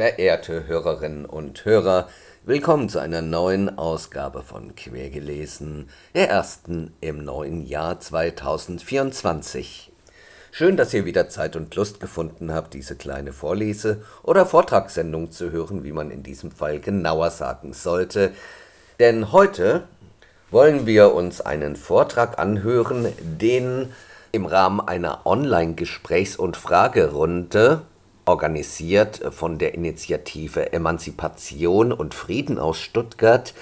Verehrte Hörerinnen und Hörer, willkommen zu einer neuen Ausgabe von Quergelesen, der ersten im neuen Jahr 2024. Schön, dass ihr wieder Zeit und Lust gefunden habt, diese kleine Vorlese- oder Vortragssendung zu hören, wie man in diesem Fall genauer sagen sollte. Denn heute wollen wir uns einen Vortrag anhören, den im Rahmen einer Online-Gesprächs- und Fragerunde organisiert von der Initiative Emanzipation und Frieden aus Stuttgart,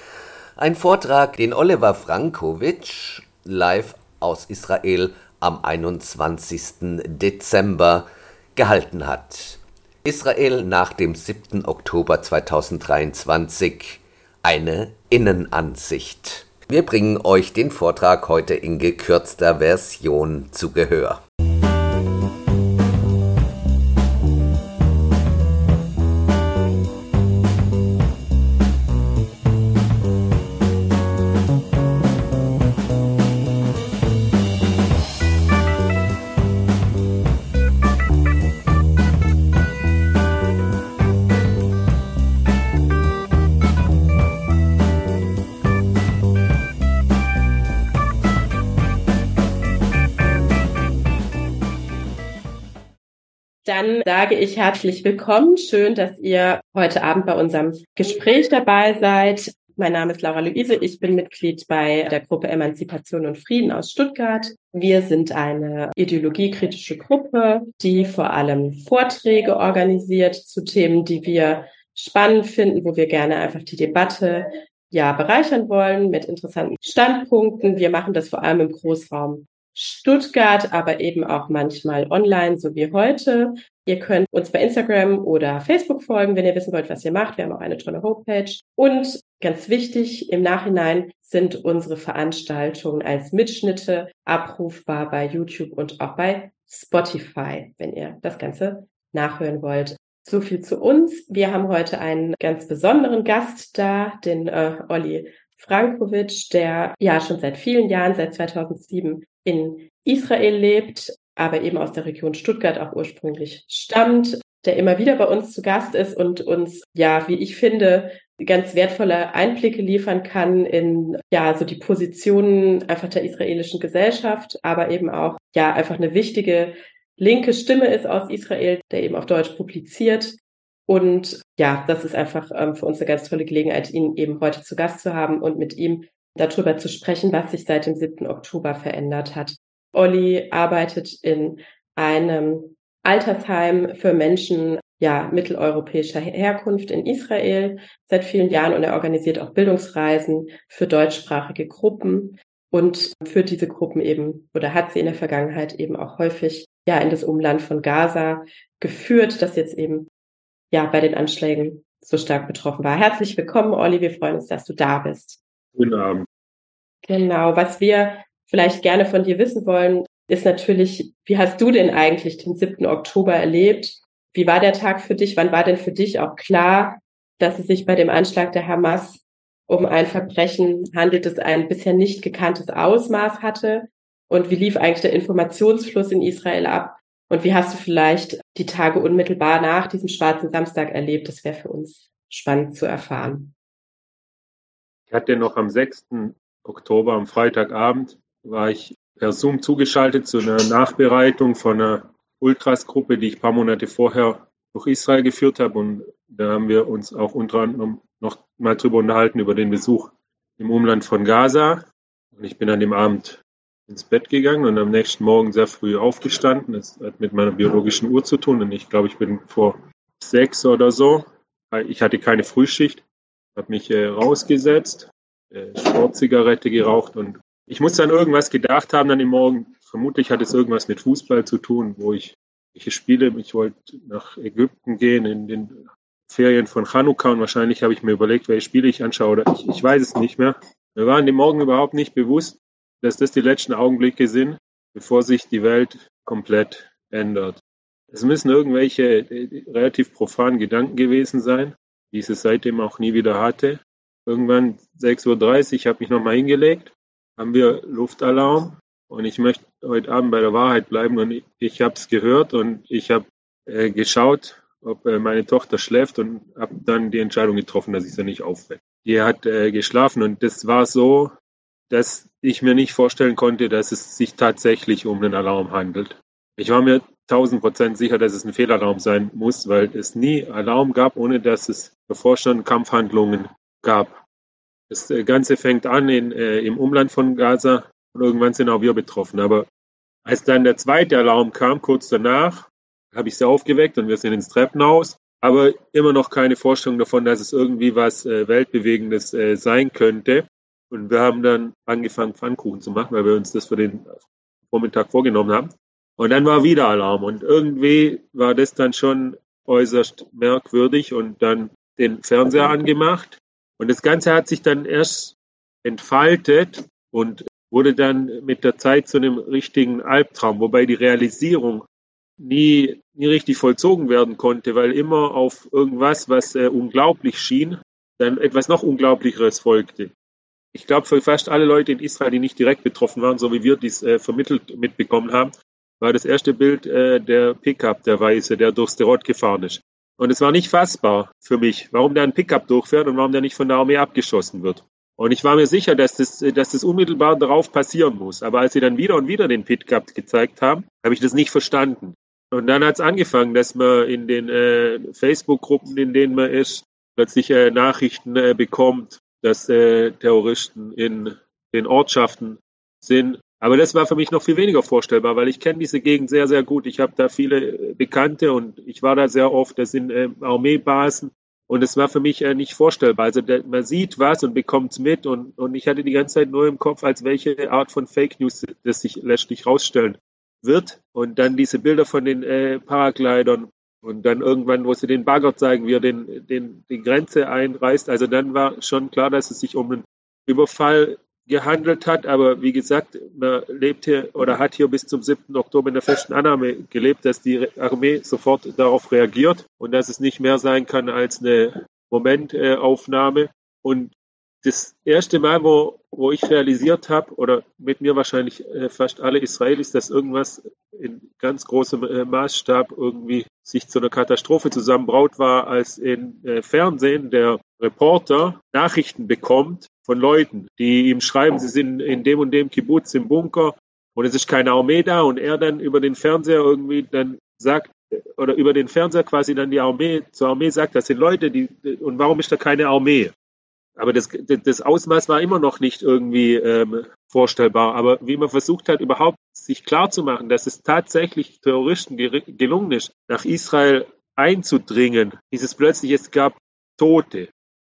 ein Vortrag, den Oliver Frankovic live aus Israel am 21. Dezember gehalten hat. Israel nach dem 7. Oktober 2023 eine Innenansicht. Wir bringen euch den Vortrag heute in gekürzter Version zu Gehör. Dann sage ich herzlich willkommen. Schön, dass ihr heute Abend bei unserem Gespräch dabei seid. Mein Name ist Laura Luise. Ich bin Mitglied bei der Gruppe Emanzipation und Frieden aus Stuttgart. Wir sind eine ideologiekritische Gruppe, die vor allem Vorträge organisiert zu Themen, die wir spannend finden, wo wir gerne einfach die Debatte ja bereichern wollen mit interessanten Standpunkten. Wir machen das vor allem im Großraum Stuttgart, aber eben auch manchmal online, so wie heute. Ihr könnt uns bei Instagram oder Facebook folgen, wenn ihr wissen wollt, was ihr macht. Wir haben auch eine tolle Homepage. Und ganz wichtig, im Nachhinein sind unsere Veranstaltungen als Mitschnitte abrufbar bei YouTube und auch bei Spotify, wenn ihr das Ganze nachhören wollt. So viel zu uns. Wir haben heute einen ganz besonderen Gast da, den äh, Olli Frankovic, der ja schon seit vielen Jahren, seit 2007 in Israel lebt, aber eben aus der Region Stuttgart auch ursprünglich stammt, der immer wieder bei uns zu Gast ist und uns, ja, wie ich finde, ganz wertvolle Einblicke liefern kann in, ja, so die Positionen einfach der israelischen Gesellschaft, aber eben auch, ja, einfach eine wichtige linke Stimme ist aus Israel, der eben auf Deutsch publiziert. Und ja, das ist einfach ähm, für uns eine ganz tolle Gelegenheit, ihn eben heute zu Gast zu haben und mit ihm darüber zu sprechen, was sich seit dem 7. Oktober verändert hat. Olli arbeitet in einem Altersheim für Menschen ja, mitteleuropäischer Herkunft in Israel seit vielen Jahren und er organisiert auch Bildungsreisen für deutschsprachige Gruppen und führt diese Gruppen eben oder hat sie in der Vergangenheit eben auch häufig ja in das Umland von Gaza geführt, das jetzt eben ja bei den Anschlägen so stark betroffen war. Herzlich willkommen, Olli. Wir freuen uns, dass du da bist. Guten Abend. Genau. Was wir vielleicht gerne von dir wissen wollen, ist natürlich, wie hast du denn eigentlich den 7. Oktober erlebt? Wie war der Tag für dich? Wann war denn für dich auch klar, dass es sich bei dem Anschlag der Hamas um ein Verbrechen handelt, das ein bisher nicht gekanntes Ausmaß hatte? Und wie lief eigentlich der Informationsfluss in Israel ab? Und wie hast du vielleicht die Tage unmittelbar nach diesem schwarzen Samstag erlebt? Das wäre für uns spannend zu erfahren. Ich hatte noch am 6. Oktober, am Freitagabend, war ich per Zoom zugeschaltet zu einer Nachbereitung von einer Ultras-Gruppe, die ich ein paar Monate vorher durch Israel geführt habe. Und da haben wir uns auch unter anderem noch mal drüber unterhalten, über den Besuch im Umland von Gaza. Und ich bin an dem Abend ins Bett gegangen und am nächsten Morgen sehr früh aufgestanden. Das hat mit meiner biologischen Uhr zu tun. Und ich glaube, ich bin vor sechs oder so. Ich hatte keine Frühschicht, habe mich äh, rausgesetzt, äh, Sportzigarette geraucht und ich muss dann irgendwas gedacht haben dann im Morgen. Vermutlich hat es irgendwas mit Fußball zu tun, wo ich welche Spiele. Ich wollte nach Ägypten gehen in den Ferien von Chanukka und wahrscheinlich habe ich mir überlegt, welche Spiele ich anschaue oder ich, ich weiß es nicht mehr. Wir waren dem Morgen überhaupt nicht bewusst, dass das die letzten Augenblicke sind, bevor sich die Welt komplett ändert. Es müssen irgendwelche äh, relativ profanen Gedanken gewesen sein, die ich seitdem auch nie wieder hatte. Irgendwann 6.30 Uhr, habe mich nochmal hingelegt, haben wir Luftalarm und ich möchte heute Abend bei der Wahrheit bleiben und ich, ich habe es gehört und ich habe äh, geschaut, ob äh, meine Tochter schläft und habe dann die Entscheidung getroffen, dass ich sie nicht aufwecke. Die hat äh, geschlafen und das war so, dass ich mir nicht vorstellen konnte, dass es sich tatsächlich um einen Alarm handelt. Ich war mir tausend Prozent sicher, dass es ein Fehlalarm sein muss, weil es nie Alarm gab, ohne dass es bevorstehende Kampfhandlungen gab. Das äh, Ganze fängt an in, äh, im Umland von Gaza und irgendwann sind auch wir betroffen. Aber als dann der zweite Alarm kam, kurz danach, habe ich sie aufgeweckt und wir sind ins Treppenhaus. Aber immer noch keine Vorstellung davon, dass es irgendwie was äh, Weltbewegendes äh, sein könnte. Und wir haben dann angefangen, Pfannkuchen zu machen, weil wir uns das für den Vormittag vorgenommen haben. Und dann war wieder Alarm. Und irgendwie war das dann schon äußerst merkwürdig und dann den Fernseher angemacht. Und das Ganze hat sich dann erst entfaltet und wurde dann mit der Zeit zu einem richtigen Albtraum, wobei die Realisierung nie, nie richtig vollzogen werden konnte, weil immer auf irgendwas, was äh, unglaublich schien, dann etwas noch Unglaublicheres folgte. Ich glaube, für fast alle Leute in Israel, die nicht direkt betroffen waren, so wie wir dies äh, vermittelt mitbekommen haben, war das erste Bild äh, der Pickup, der Weiße, der durchs Derot gefahren ist. Und es war nicht fassbar für mich, warum da ein Pickup durchfährt und warum der nicht von der Armee abgeschossen wird. Und ich war mir sicher, dass das, dass das unmittelbar darauf passieren muss. Aber als sie dann wieder und wieder den Pickup gezeigt haben, habe ich das nicht verstanden. Und dann hat es angefangen, dass man in den äh, Facebook-Gruppen, in denen man ist, plötzlich äh, Nachrichten äh, bekommt, dass äh, Terroristen in den Ortschaften sind. Aber das war für mich noch viel weniger vorstellbar, weil ich kenne diese Gegend sehr, sehr gut. Ich habe da viele äh, Bekannte und ich war da sehr oft. Das sind äh, Armeebasen und es war für mich äh, nicht vorstellbar. Also der, man sieht was und bekommt es mit und, und ich hatte die ganze Zeit nur im Kopf, als welche Art von Fake News das sich letztlich rausstellen wird. Und dann diese Bilder von den äh, Paraglidern und dann irgendwann, wo sie den Bagger zeigen, wie er den, den, die Grenze einreißt. Also dann war schon klar, dass es sich um einen Überfall gehandelt hat. Aber wie gesagt, man lebt hier oder hat hier bis zum 7. Oktober in der festen Annahme gelebt, dass die Armee sofort darauf reagiert und dass es nicht mehr sein kann als eine Momentaufnahme. Und das erste Mal, wo, wo ich realisiert habe, oder mit mir wahrscheinlich äh, fast alle Israelis, dass irgendwas in ganz großem äh, Maßstab irgendwie sich zu einer Katastrophe zusammenbraut war, als im äh, Fernsehen der Reporter Nachrichten bekommt von Leuten, die ihm schreiben, sie sind in dem und dem Kibbutz im Bunker und es ist keine Armee da und er dann über den Fernseher irgendwie dann sagt, oder über den Fernseher quasi dann die Armee zur Armee sagt, das sind Leute, die und warum ist da keine Armee? Aber das, das Ausmaß war immer noch nicht irgendwie ähm, vorstellbar. Aber wie man versucht hat, überhaupt sich klarzumachen, dass es tatsächlich Terroristen gelungen ist, nach Israel einzudringen, hieß es plötzlich, es gab Tote.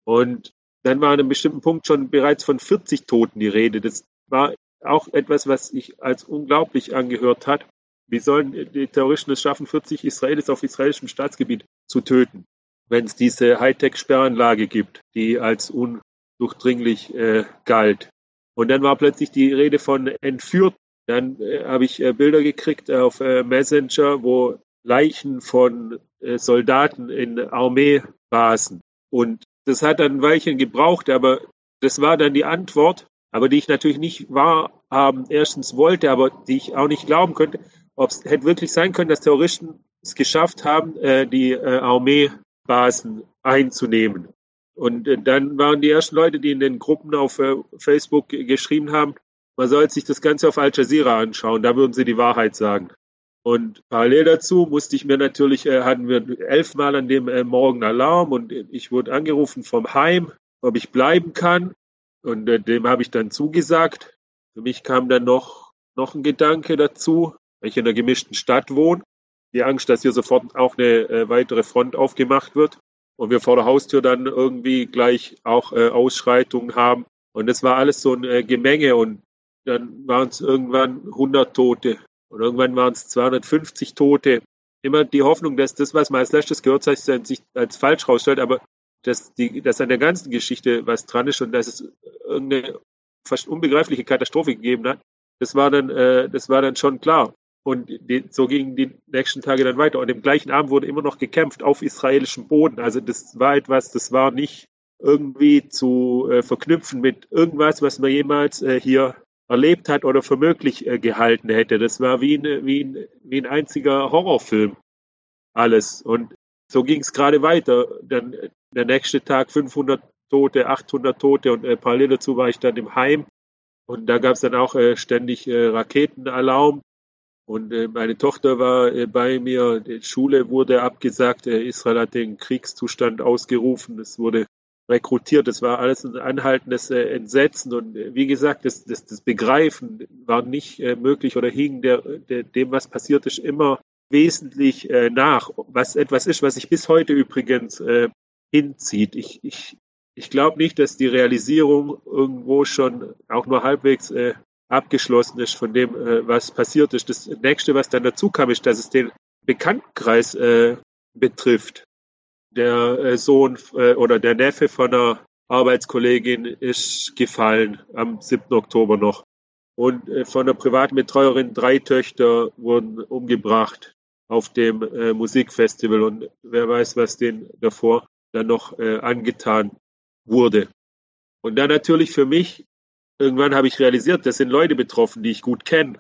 Und dann war an einem bestimmten Punkt schon bereits von 40 Toten die Rede. Das war auch etwas, was sich als unglaublich angehört hat. Wie sollen die Terroristen es schaffen, 40 Israelis auf israelischem Staatsgebiet zu töten? Wenn es diese Hightech-Sperranlage gibt, die als undurchdringlich äh, galt. Und dann war plötzlich die Rede von entführt. Dann äh, habe ich äh, Bilder gekriegt auf äh, Messenger, wo Leichen von äh, Soldaten in Armeebasen. Und das hat dann ein Weilchen gebraucht, aber das war dann die Antwort, aber die ich natürlich nicht wahrhaben erstens wollte, aber die ich auch nicht glauben könnte, ob es hätte wirklich sein können, dass Terroristen es geschafft haben, äh, die Armee Basen einzunehmen. Und äh, dann waren die ersten Leute, die in den Gruppen auf äh, Facebook geschrieben haben, man soll sich das Ganze auf Al Jazeera anschauen, da würden sie die Wahrheit sagen. Und parallel dazu musste ich mir natürlich, äh, hatten wir elfmal an dem Morgen Alarm und ich wurde angerufen vom Heim, ob ich bleiben kann. Und dem habe ich dann zugesagt. Für mich kam dann noch, noch ein Gedanke dazu, weil ich in einer gemischten Stadt wohne die Angst, dass hier sofort auch eine äh, weitere Front aufgemacht wird und wir vor der Haustür dann irgendwie gleich auch äh, Ausschreitungen haben. Und das war alles so ein äh, Gemenge und dann waren es irgendwann 100 Tote und irgendwann waren es 250 Tote. immer die Hoffnung, dass das, was man als letztes gehört hat, sich als falsch rausstellt, aber dass, die, dass an der ganzen Geschichte was dran ist und dass es irgendeine fast unbegreifliche Katastrophe gegeben hat, das war dann, äh, das war dann schon klar. Und die, so gingen die nächsten Tage dann weiter. Und im gleichen Abend wurde immer noch gekämpft auf israelischem Boden. Also das war etwas, das war nicht irgendwie zu äh, verknüpfen mit irgendwas, was man jemals äh, hier erlebt hat oder für möglich äh, gehalten hätte. Das war wie, ein, wie, ein, wie ein einziger Horrorfilm alles. Und so ging es gerade weiter. Dann der nächste Tag 500 Tote, 800 Tote und äh, parallel dazu war ich dann im Heim. Und da gab es dann auch äh, ständig äh, Raketenalarm. Und äh, meine Tochter war äh, bei mir. Die Schule wurde abgesagt. Äh, Israel hat den Kriegszustand ausgerufen. Es wurde rekrutiert. Das war alles ein anhaltendes Entsetzen. Und wie gesagt, das, das, das Begreifen war nicht möglich oder hing der, der, dem, was passiert ist, immer wesentlich nach. Was etwas ist, was sich bis heute übrigens hinzieht. Ich, ich, ich glaube nicht, dass die Realisierung irgendwo schon auch nur halbwegs abgeschlossen ist von dem, äh, was passiert ist. Das nächste, was dann dazu kam, ist, dass es den Bekanntenkreis äh, betrifft der äh, Sohn äh, oder der Neffe von einer Arbeitskollegin ist gefallen am 7. Oktober noch. Und äh, von der privaten Betreuerin drei Töchter wurden umgebracht auf dem äh, Musikfestival. Und wer weiß, was denen davor dann noch angetan wurde. Und dann natürlich für mich, irgendwann habe ich realisiert, das sind Leute betroffen, die ich gut kenne,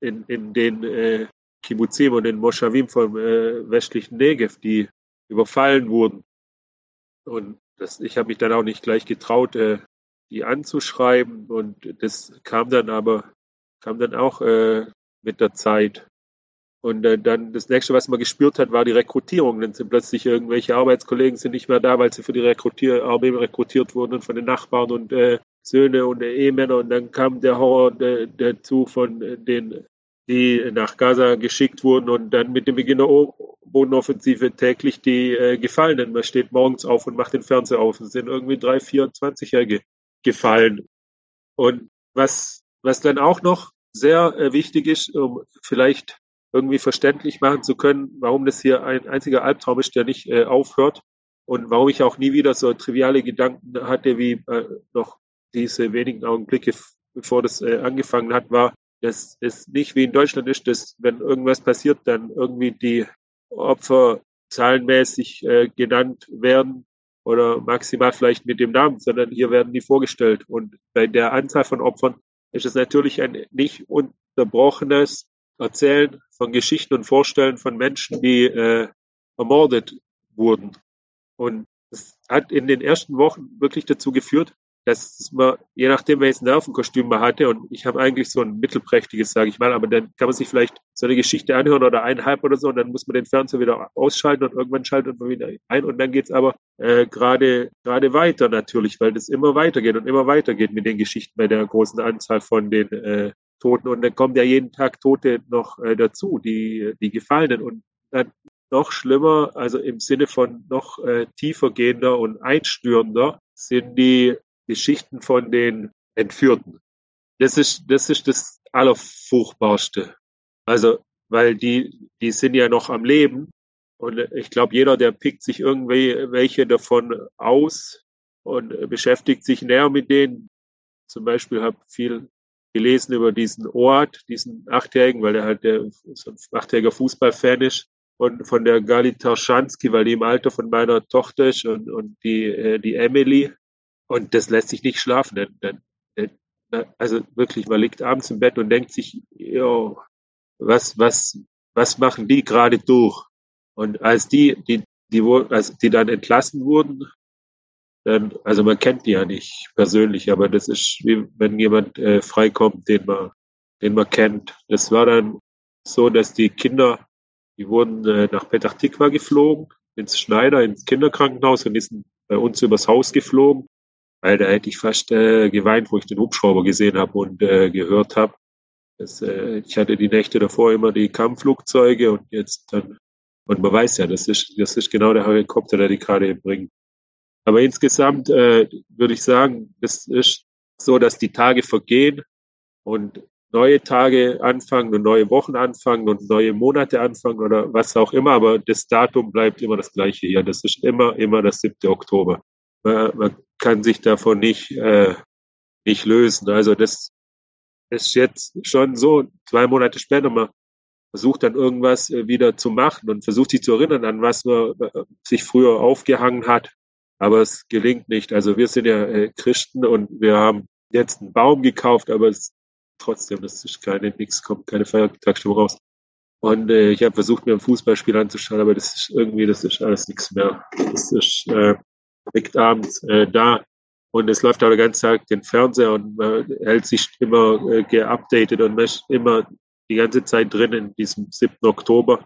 in, in den äh, Kibbutzim und den Moschawim vom äh, westlichen Negev, die überfallen wurden. Und das, ich habe mich dann auch nicht gleich getraut, äh, die anzuschreiben. Und das kam dann aber, kam dann auch äh, mit der Zeit. Und äh, dann das nächste, was man gespürt hat, war die Rekrutierung. Dann sind plötzlich irgendwelche Arbeitskollegen sind nicht mehr da, weil sie für die Rekrutierarbeit rekrutiert wurden und von den Nachbarn und äh, Söhne und Ehemänner. Und dann kam der Horror dazu von äh, den die nach Gaza geschickt wurden und dann mit dem Beginn der Bodenoffensive täglich die äh, Gefallenen. Man steht morgens auf und macht den Fernseher auf. Es sind irgendwie drei, vier, 20-Jährige gefallen. Und was, was dann auch noch sehr äh, wichtig ist, um vielleicht irgendwie verständlich machen zu können, warum das hier ein einziger Albtraum ist, der nicht äh, aufhört und warum ich auch nie wieder so triviale Gedanken hatte wie äh, noch diese wenigen Augenblicke, bevor das äh, angefangen hat, war, dass es nicht wie in Deutschland ist, dass wenn irgendwas passiert, dann irgendwie die Opfer zahlenmäßig äh, genannt werden oder maximal vielleicht mit dem Namen, sondern hier werden die vorgestellt. Und bei der Anzahl von Opfern ist es natürlich ein nicht unterbrochenes Erzählen von Geschichten und Vorstellen von Menschen, die äh, ermordet wurden. Und es hat in den ersten Wochen wirklich dazu geführt, dass man, je nachdem, welches Nervenkostüm man hatte, und ich habe eigentlich so ein mittelprächtiges, sage ich mal, aber dann kann man sich vielleicht so eine Geschichte anhören oder eineinhalb oder so, und dann muss man den Fernseher wieder ausschalten und irgendwann schaltet man wieder ein und dann geht's aber äh, gerade gerade weiter natürlich, weil das immer weitergeht und immer weitergeht mit den Geschichten bei der großen Anzahl von den äh, Toten. Und dann kommen ja jeden Tag Tote noch äh, dazu, die, die Gefallenen. Und dann noch schlimmer, also im Sinne von noch äh, tiefer gehender und einstürender, sind die Geschichten von den Entführten. Das ist, das ist das Allerfurchtbarste. Also, weil die, die sind ja noch am Leben. Und ich glaube, jeder, der pickt sich irgendwie welche davon aus und beschäftigt sich näher mit denen. Zum Beispiel habe viel gelesen über diesen Ort, diesen Achtjährigen, weil er halt der, so ein achtjähriger Fußballfan ist. Und von der Gali Tarschanski, weil die im Alter von meiner Tochter ist und, und die, äh, die Emily, und das lässt sich nicht schlafen. Denn, denn, also wirklich, man liegt abends im Bett und denkt sich, jo, was, was, was machen die gerade durch? Und als die, die, die, als die dann entlassen wurden, dann, also man kennt die ja nicht persönlich, aber das ist wie wenn jemand äh, freikommt, den man, den man kennt. Das war dann so, dass die Kinder, die wurden äh, nach Petach Tikva geflogen, ins Schneider, ins Kinderkrankenhaus und die sind bei uns übers Haus geflogen weil da hätte ich fast äh, geweint, wo ich den Hubschrauber gesehen habe und äh, gehört habe. äh, ich hatte die Nächte davor immer die Kampfflugzeuge und jetzt dann, und man weiß ja, das ist, das ist genau der Helikopter, der die gerade bringt. Aber insgesamt äh, würde ich sagen, das ist so, dass die Tage vergehen und neue Tage anfangen und neue Wochen anfangen und neue Monate anfangen oder was auch immer, aber das Datum bleibt immer das gleiche hier. Das ist immer, immer das 7. Oktober. Man, man kann sich davon nicht, äh, nicht lösen. Also das ist jetzt schon so, zwei Monate später, man versucht dann irgendwas äh, wieder zu machen und versucht sich zu erinnern an was man äh, sich früher aufgehangen hat. Aber es gelingt nicht. Also wir sind ja äh, Christen und wir haben jetzt einen Baum gekauft, aber es trotzdem, das ist keine, nichts kommt, keine Feiertagsstimmung raus. Und äh, ich habe versucht, mir ein Fußballspiel anzuschauen, aber das ist irgendwie, das ist alles nichts mehr. Das ist äh, liegt abends äh, da und es läuft aber den ganzen Tag den Fernseher und man hält sich immer äh, geupdatet und man ist immer die ganze Zeit drin in diesem 7. Oktober,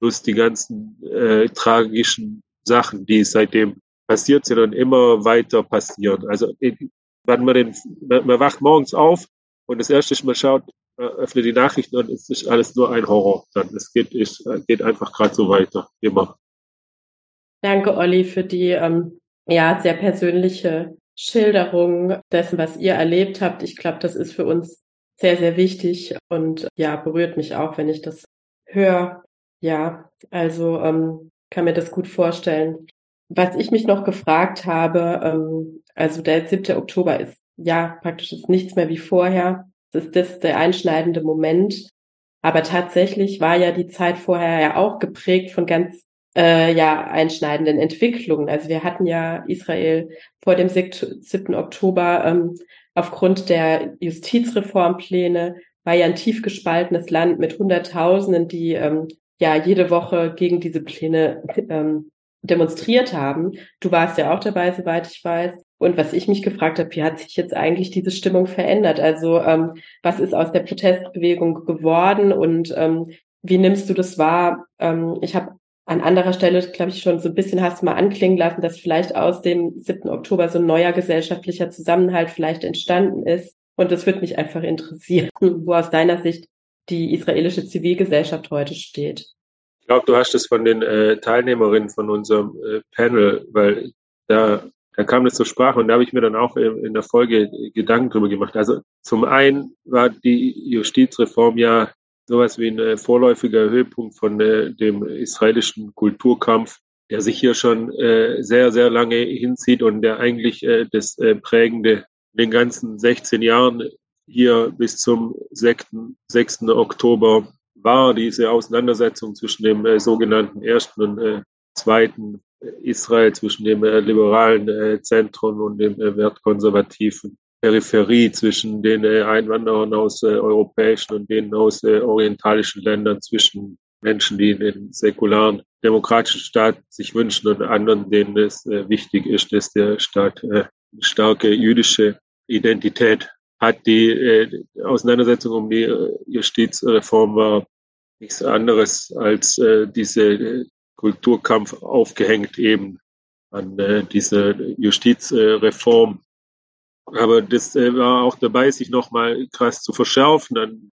plus die ganzen äh, tragischen Sachen, die seitdem passiert sind und immer weiter passieren. Also wenn man den, man, man wacht morgens auf und das erste, was man schaut, öffnet die Nachrichten und es ist alles nur ein Horror. Dann es geht, es geht einfach gerade so weiter, immer. Danke, Olli, für die ähm, ja sehr persönliche Schilderung dessen, was ihr erlebt habt. Ich glaube, das ist für uns sehr, sehr wichtig und ja, berührt mich auch, wenn ich das höre. Ja, also ähm, kann mir das gut vorstellen. Was ich mich noch gefragt habe, ähm, also der 7. Oktober ist ja praktisch ist nichts mehr wie vorher. Es ist das der einschneidende Moment. Aber tatsächlich war ja die Zeit vorher ja auch geprägt von ganz äh, ja einschneidenden Entwicklungen. Also wir hatten ja Israel vor dem 7. Oktober ähm, aufgrund der Justizreformpläne war ja ein tief gespaltenes Land mit Hunderttausenden, die ähm, ja jede Woche gegen diese Pläne ähm, demonstriert haben. Du warst ja auch dabei, soweit ich weiß. Und was ich mich gefragt habe, wie hat sich jetzt eigentlich diese Stimmung verändert? Also ähm, was ist aus der Protestbewegung geworden und ähm, wie nimmst du das wahr? Ähm, ich habe an anderer Stelle, glaube ich, schon so ein bisschen hast du mal anklingen lassen, dass vielleicht aus dem 7. Oktober so ein neuer gesellschaftlicher Zusammenhalt vielleicht entstanden ist. Und das würde mich einfach interessieren, wo aus deiner Sicht die israelische Zivilgesellschaft heute steht. Ich glaube, du hast es von den äh, Teilnehmerinnen von unserem äh, Panel, weil da, da kam das zur Sprache und da habe ich mir dann auch in, in der Folge Gedanken drüber gemacht. Also zum einen war die Justizreform ja sowas wie ein äh, vorläufiger Höhepunkt von äh, dem israelischen Kulturkampf, der sich hier schon äh, sehr, sehr lange hinzieht und der eigentlich das prägende in den ganzen 16 Jahren hier bis zum 6. 6. Oktober war, diese Auseinandersetzung zwischen dem sogenannten ersten und zweiten Israel, zwischen dem liberalen Zentrum und dem wertkonservativen Peripherie zwischen den äh, Einwanderern aus äh, europäischen und denen aus äh, orientalischen Ländern, zwischen Menschen, die den säkularen demokratischen Staat sich wünschen und anderen, denen es wichtig ist, dass der Staat eine starke jüdische Identität hat. Die Auseinandersetzung um die Justizreform war nichts anderes als diese Kulturkampf aufgehängt eben an diese Justizreform aber das äh, war auch dabei, sich nochmal krass zu verschärfen an,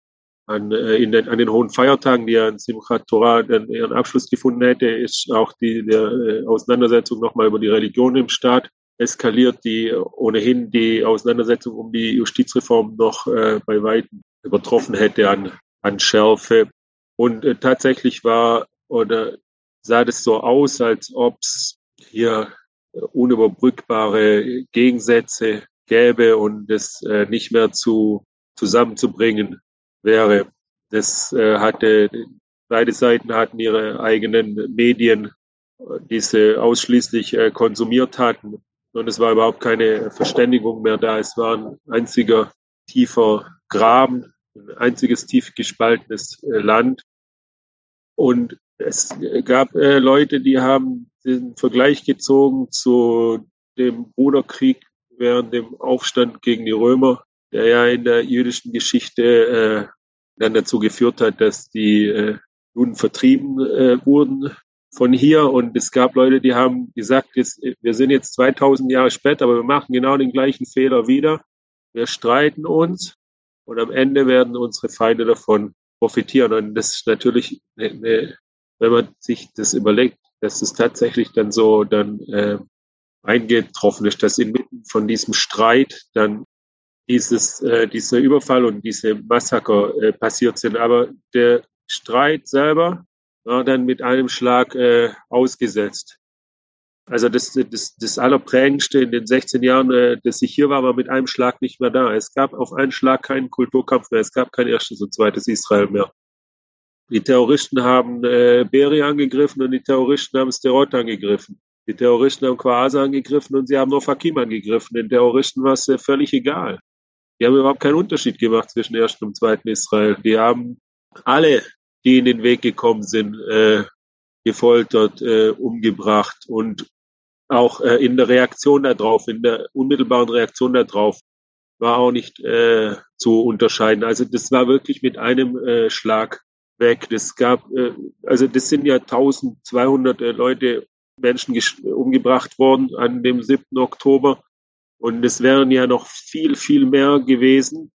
an, äh, in den, an den hohen Feiertagen, die ja in Simchat Torah dann ihren Abschluss gefunden hätte, ist auch die der, äh, Auseinandersetzung nochmal über die Religion im Staat eskaliert, die ohnehin die Auseinandersetzung um die Justizreform noch äh, bei weitem übertroffen hätte an, an Schärfe. Und äh, tatsächlich war oder sah das so aus, als ob es hier unüberbrückbare Gegensätze gäbe und es äh, nicht mehr zu zusammenzubringen wäre. Das äh, hatte beide Seiten hatten ihre eigenen Medien, die sie ausschließlich äh, konsumiert hatten. Und es war überhaupt keine Verständigung mehr da. Es war ein einziger tiefer Graben, ein einziges tief gespaltenes äh, Land. Und es gab äh, Leute, die haben den Vergleich gezogen zu dem Bruderkrieg während dem Aufstand gegen die Römer, der ja in der jüdischen Geschichte äh, dann dazu geführt hat, dass die äh, Juden vertrieben äh, wurden von hier. Und es gab Leute, die haben gesagt, jetzt, wir sind jetzt 2000 Jahre später, aber wir machen genau den gleichen Fehler wieder. Wir streiten uns und am Ende werden unsere Feinde davon profitieren. Und das ist natürlich, eine, wenn man sich das überlegt, dass es tatsächlich dann so dann äh, eingetroffen ist, dass inmitten von diesem Streit dann dieses, äh, dieser Überfall und diese Massaker äh, passiert sind. Aber der Streit selber war dann mit einem Schlag äh, ausgesetzt. Also das, das, das Allerprägendste in den 16 Jahren, äh, dass ich hier war, war mit einem Schlag nicht mehr da. Es gab auf einen Schlag keinen Kulturkampf mehr. Es gab kein erstes und zweites Israel mehr. Die Terroristen haben äh, Beri angegriffen und die Terroristen haben Sterot angegriffen. Die Terroristen haben Quasa angegriffen und sie haben nur Fakim angegriffen. Den Terroristen war es äh, völlig egal. Die haben überhaupt keinen Unterschied gemacht zwischen ersten und zweiten Israel. Die haben alle, die in den Weg gekommen sind, äh, gefoltert, äh, umgebracht und auch äh, in der Reaktion darauf, in der unmittelbaren Reaktion darauf, war auch nicht äh, zu unterscheiden. Also das war wirklich mit einem äh, Schlag weg. Das gab, äh, also das sind ja 1200 äh, Leute, Menschen umgebracht worden an dem 7. Oktober. Und es wären ja noch viel, viel mehr gewesen.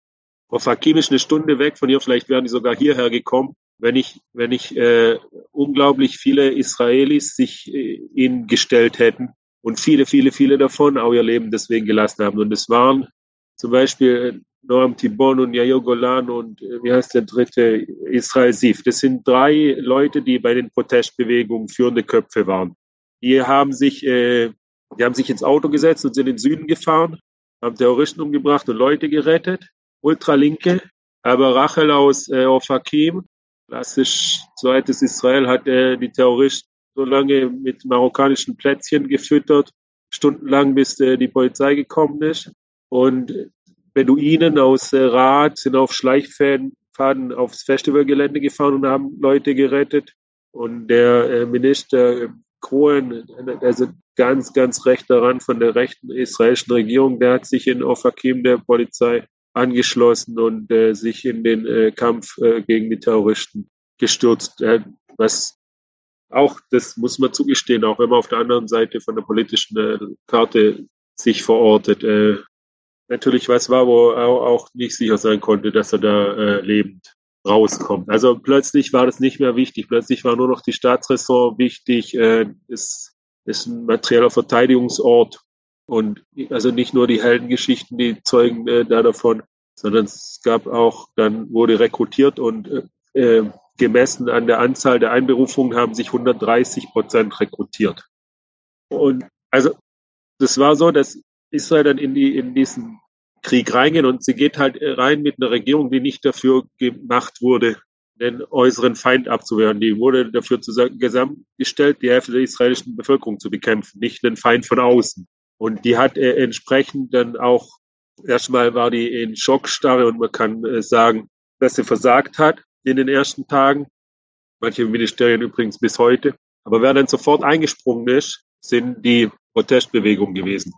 Auf Hakim ist eine Stunde weg von hier, vielleicht wären die sogar hierher gekommen, wenn ich, wenn ich äh, unglaublich viele Israelis sich äh, ihnen gestellt hätten und viele, viele, viele davon auch ihr Leben deswegen gelassen haben. Und es waren zum Beispiel Noam Tibon und Yair Golan und äh, wie heißt der dritte, Israel Sif. Das sind drei Leute, die bei den Protestbewegungen führende Köpfe waren. Die haben sich, äh, die haben sich ins Auto gesetzt und sind in den Süden gefahren, haben Terroristen umgebracht und Leute gerettet. Ultralinke, aber Rachel aus äh, Ofakim, klassisch zweites Israel, hat äh, die Terroristen so lange mit marokkanischen Plätzchen gefüttert, stundenlang, bis äh, die Polizei gekommen ist. Und Beduinen aus äh, Rad sind auf Schleichfäden aufs Festivalgelände gefahren und haben Leute gerettet. Und der äh, Minister Cohen, also ganz, ganz rechter Rand von der rechten israelischen Regierung, der hat sich in Ofakim der Polizei angeschlossen und äh, sich in den äh, Kampf äh, gegen die Terroristen gestürzt, äh, was auch, das muss man zugestehen, auch man auf der anderen Seite von der politischen äh, Karte sich verortet, äh, natürlich was war, wo er auch nicht sicher sein konnte, dass er da lebend rauskommt. Also plötzlich war das nicht mehr wichtig. Plötzlich war nur noch die Staatsressort wichtig. Äh, es ist ein materieller Verteidigungsort und also nicht nur die Heldengeschichten, die zeugen äh, da davon, sondern es gab auch, dann wurde rekrutiert und äh, äh gemessen an der Anzahl der Einberufungen haben sich 130 Prozent rekrutiert. Und also das war so, dass Israel dann in, die, in diesen Krieg reingehen und sie geht halt rein mit einer Regierung, die nicht dafür gemacht wurde, den äußeren Feind abzuwehren. Die wurde dafür zusammengestellt, die Hälfte der israelischen Bevölkerung zu bekämpfen, nicht den Feind von außen. Und die hat äh, entsprechend dann auch, erstmal war die in Schockstarre und man kann äh, sagen, dass sie versagt hat in den ersten Tagen. Manche Ministerien übrigens bis heute. Aber wer dann sofort eingesprungen ist, sind die Protestbewegungen gewesen.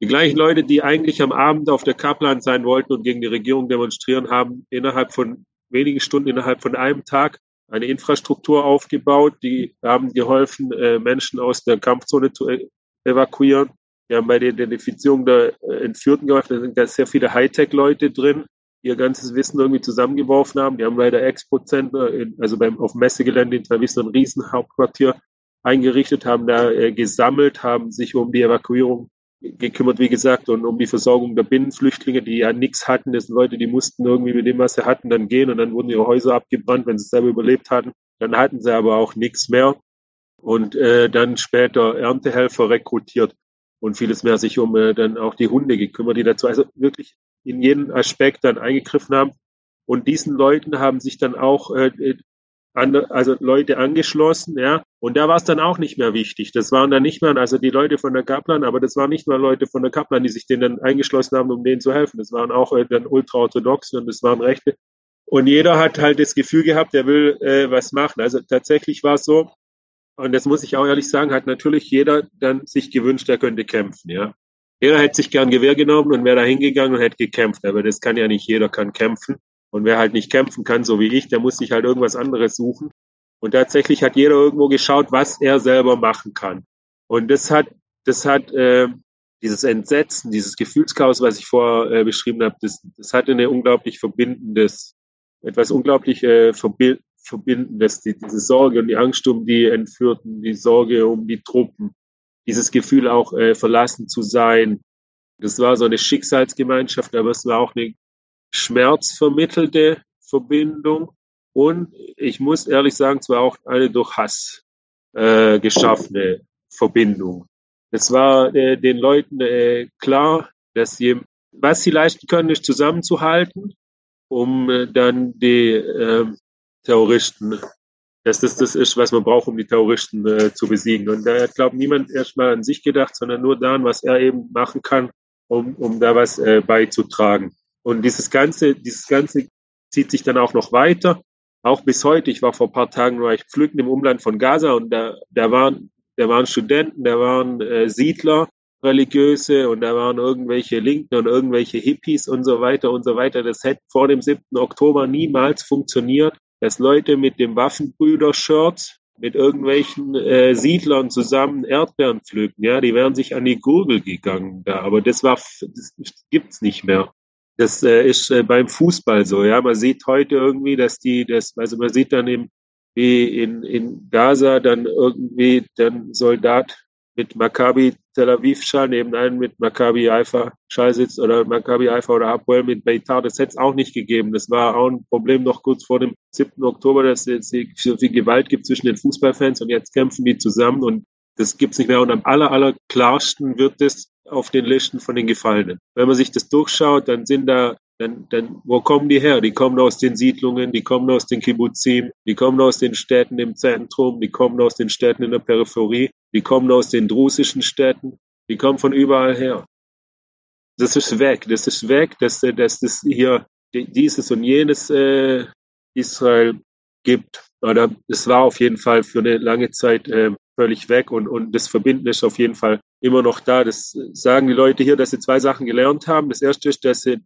Die gleichen Leute, die eigentlich am Abend auf der Kaplan sein wollten und gegen die Regierung demonstrieren, haben innerhalb von wenigen Stunden, innerhalb von einem Tag eine Infrastruktur aufgebaut. Die haben geholfen, äh, Menschen aus der Kampfzone zu e-, evakuieren. Wir haben bei der Identifizierung der äh, Entführten geholfen. Da sind ganz sehr viele Hightech-Leute drin, ihr ganzes Wissen irgendwie zusammengeworfen haben. Die haben leider Expo-Center, also beim, auf Messegelände in Tel so ein Riesenhauptquartier eingerichtet, haben da äh, gesammelt, haben sich um die Evakuierung gekümmert, wie gesagt, und um die Versorgung der Binnenflüchtlinge, die ja nichts hatten. Das sind Leute, die mussten irgendwie mit dem, was sie hatten, dann gehen und dann wurden ihre Häuser abgebrannt, wenn sie selber überlebt hatten. Dann hatten sie aber auch nichts mehr und äh, dann später Erntehelfer rekrutiert und vieles mehr sich um äh, dann auch die Hunde gekümmert, die dazu also wirklich in jeden Aspekt dann eingegriffen haben. Und diesen Leuten haben sich dann auch äh, also Leute angeschlossen, ja. Und da war es dann auch nicht mehr wichtig. Das waren dann nicht mehr, also die Leute von der Kaplan, aber das waren nicht mehr Leute von der Kaplan, die sich denen dann eingeschlossen haben, um denen zu helfen. Das waren auch äh, dann ultraorthodoxe und das waren Rechte. Und jeder hat halt das Gefühl gehabt, der will äh, was machen. Also tatsächlich war es so, und das muss ich auch ehrlich sagen, hat natürlich jeder dann sich gewünscht, er könnte kämpfen, ja. Jeder hätte sich gern Gewehr genommen und wäre da hingegangen und hätte gekämpft. Aber das kann ja nicht jeder kann kämpfen. Und wer halt nicht kämpfen kann, so wie ich, der muss sich halt irgendwas anderes suchen. Und tatsächlich hat jeder irgendwo geschaut, was er selber machen kann. Und das hat, das hat äh, dieses Entsetzen, dieses Gefühlschaos, was ich vorher äh, beschrieben habe, das, das hatte eine unglaublich verbindendes, etwas unglaublich äh, verbi verbindendes, die, diese Sorge und die Angst um die Entführten, die Sorge um die Truppen, dieses Gefühl auch äh, verlassen zu sein, Das war so eine Schicksalsgemeinschaft, aber es war auch eine schmerzvermittelte Verbindung. Und ich muss ehrlich sagen, es war auch eine durch Hass äh, geschaffene Verbindung. Es war äh, den Leuten äh, klar, dass sie, was sie leisten können, ist zusammenzuhalten, um äh, dann die äh, Terroristen, dass das das ist, was man braucht, um die Terroristen äh, zu besiegen. Und da hat, glaube niemand erstmal an sich gedacht, sondern nur daran, was er eben machen kann, um, um da was äh, beizutragen. Und dieses Ganze, dieses Ganze zieht sich dann auch noch weiter. Auch bis heute. Ich war vor ein paar Tagen, war ich pflücken im Umland von Gaza und da, da waren, da waren Studenten, da waren äh, Siedler, religiöse und da waren irgendwelche Linken und irgendwelche Hippies und so weiter und so weiter. Das hätte vor dem 7. Oktober niemals funktioniert, dass Leute mit dem Waffenbrüder-Shirt mit irgendwelchen äh, Siedlern zusammen Erdbeeren pflücken. Ja, die wären sich an die Gurgel gegangen da. Aber das war, das gibt's nicht mehr. Das äh, ist äh, beim Fußball so. Ja, man sieht heute irgendwie, dass die, das, also man sieht dann im, wie in, in Gaza dann irgendwie dann Soldat mit Maccabi Tel Aviv Schal neben einem mit Maccabi Haifa Schal sitzt oder Maccabi Haifa oder Hapoel mit Beitar. Das hätte es auch nicht gegeben. Das war auch ein Problem noch kurz vor dem 7. Oktober, dass es so viel Gewalt gibt zwischen den Fußballfans und jetzt kämpfen die zusammen und das gibt's nicht mehr. Und am aller, aller klarsten wird es auf den Listen von den Gefallenen. Wenn man sich das durchschaut, dann sind da dann, dann, wo kommen die her? Die kommen aus den Siedlungen, die kommen aus den Kibbutzim, die kommen aus den Städten im Zentrum, die kommen aus den Städten in der Peripherie, die kommen aus den drusischen Städten, die kommen von überall her. Das ist weg, das ist weg, dass, dass das hier dieses und jenes äh, Israel gibt. Oder es war auf jeden Fall für eine lange Zeit äh, völlig weg und, und das Verbinden ist auf jeden Fall immer noch da. Das sagen die Leute hier, dass sie zwei Sachen gelernt haben. Das erste ist, dass sie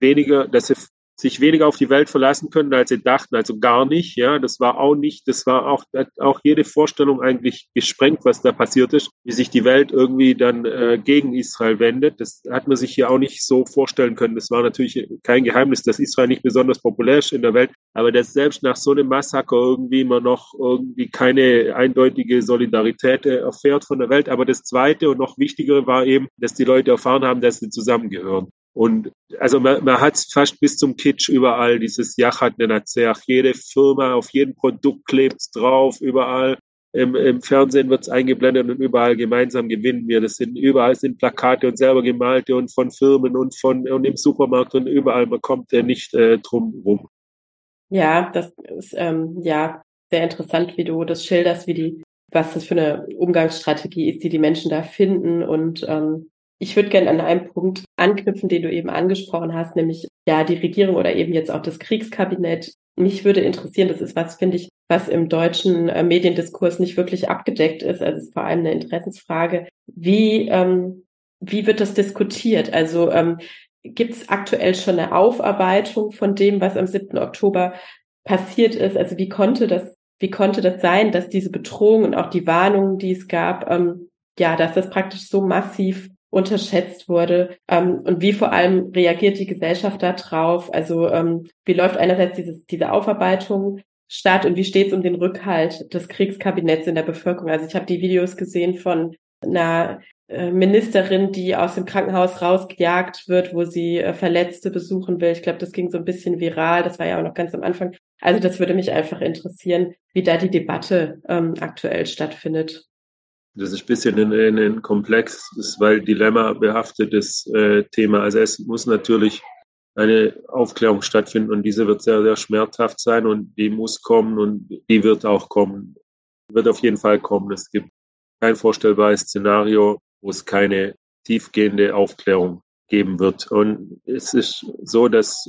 weniger, dass sie sich weniger auf die Welt verlassen können, als sie dachten, also gar nicht. Ja, das war auch nicht, das war auch, auch jede Vorstellung eigentlich gesprengt, was da passiert ist, wie sich die Welt irgendwie dann äh, gegen Israel wendet. Das hat man sich hier auch nicht so vorstellen können. Das war natürlich kein Geheimnis, dass Israel nicht besonders populär ist in der Welt, aber dass selbst nach so einem Massaker irgendwie man noch irgendwie keine eindeutige Solidarität äh, erfährt von der Welt. Aber das Zweite und noch Wichtigere war eben, dass die Leute erfahren haben, dass sie zusammengehören. Und also man, man hat fast bis zum Kitsch überall dieses Yachat Nenazach. Jede Firma, auf jedem Produkt klebt drauf, überall. Im, im Fernsehen wird es eingeblendet und überall gemeinsam gewinnen wir. Das sind überall sind Plakate und selber gemalte und von Firmen und von und im Supermarkt und überall. Man kommt ja nicht äh, drum rum. Ja, das ist ähm, ja sehr interessant, wie du das schilderst, wie die, was das für eine Umgangsstrategie ist, die die Menschen da finden und ähm, ich würde gerne an einem Punkt anknüpfen, den du eben angesprochen hast, nämlich ja die Regierung oder eben jetzt auch das Kriegskabinett. Mich würde interessieren, das ist was, finde ich, was im deutschen äh, Mediendiskurs nicht wirklich abgedeckt ist. Also es ist vor allem eine Interessensfrage. Wie, ähm, wie wird das diskutiert? Also ähm, gibt es aktuell schon eine Aufarbeitung von dem, was am 7. Oktober passiert ist? Also wie konnte das, wie konnte das sein, dass diese Bedrohung und auch die Warnungen, die es gab, ähm, ja, dass das praktisch so massiv unterschätzt wurde ähm, und wie vor allem reagiert die Gesellschaft darauf? Also ähm, wie läuft einerseits dieses, diese Aufarbeitung statt und wie steht es um den Rückhalt des Kriegskabinetts in der Bevölkerung? Also ich habe die Videos gesehen von einer äh, Ministerin, die aus dem Krankenhaus rausgejagt wird, wo sie äh, Verletzte besuchen will. Ich glaube, das ging so ein bisschen viral. Das war ja auch noch ganz am Anfang. Also das würde mich einfach interessieren, wie da die Debatte ähm, aktuell stattfindet. Das ist ein bisschen ein, ein komplexes, weil Dilemma behaftetes äh, Thema. Also es muss natürlich eine Aufklärung stattfinden und diese wird sehr, sehr schmerzhaft sein und die muss kommen und die wird auch kommen. Wird auf jeden Fall kommen. Es gibt kein vorstellbares Szenario, wo es keine tiefgehende Aufklärung geben wird. Und es ist so, dass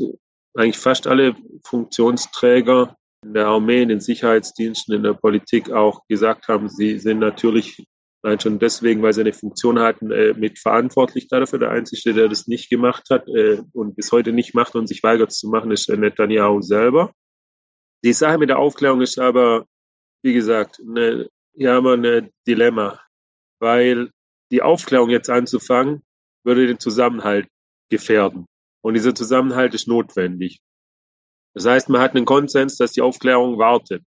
eigentlich fast alle Funktionsträger in der Armee, in den Sicherheitsdiensten, in der Politik auch gesagt haben, sie sind natürlich Nein, schon deswegen, weil sie eine Funktion hatten, äh, mit verantwortlich dafür. Der Einzige, der das nicht gemacht hat äh, und bis heute nicht macht und sich weigert zu machen, ist äh, Netanyahu selber. Die Sache mit der Aufklärung ist aber, wie gesagt, eine, hier haben wir ein Dilemma, weil die Aufklärung jetzt anzufangen, würde den Zusammenhalt gefährden. Und dieser Zusammenhalt ist notwendig. Das heißt, man hat einen Konsens, dass die Aufklärung wartet,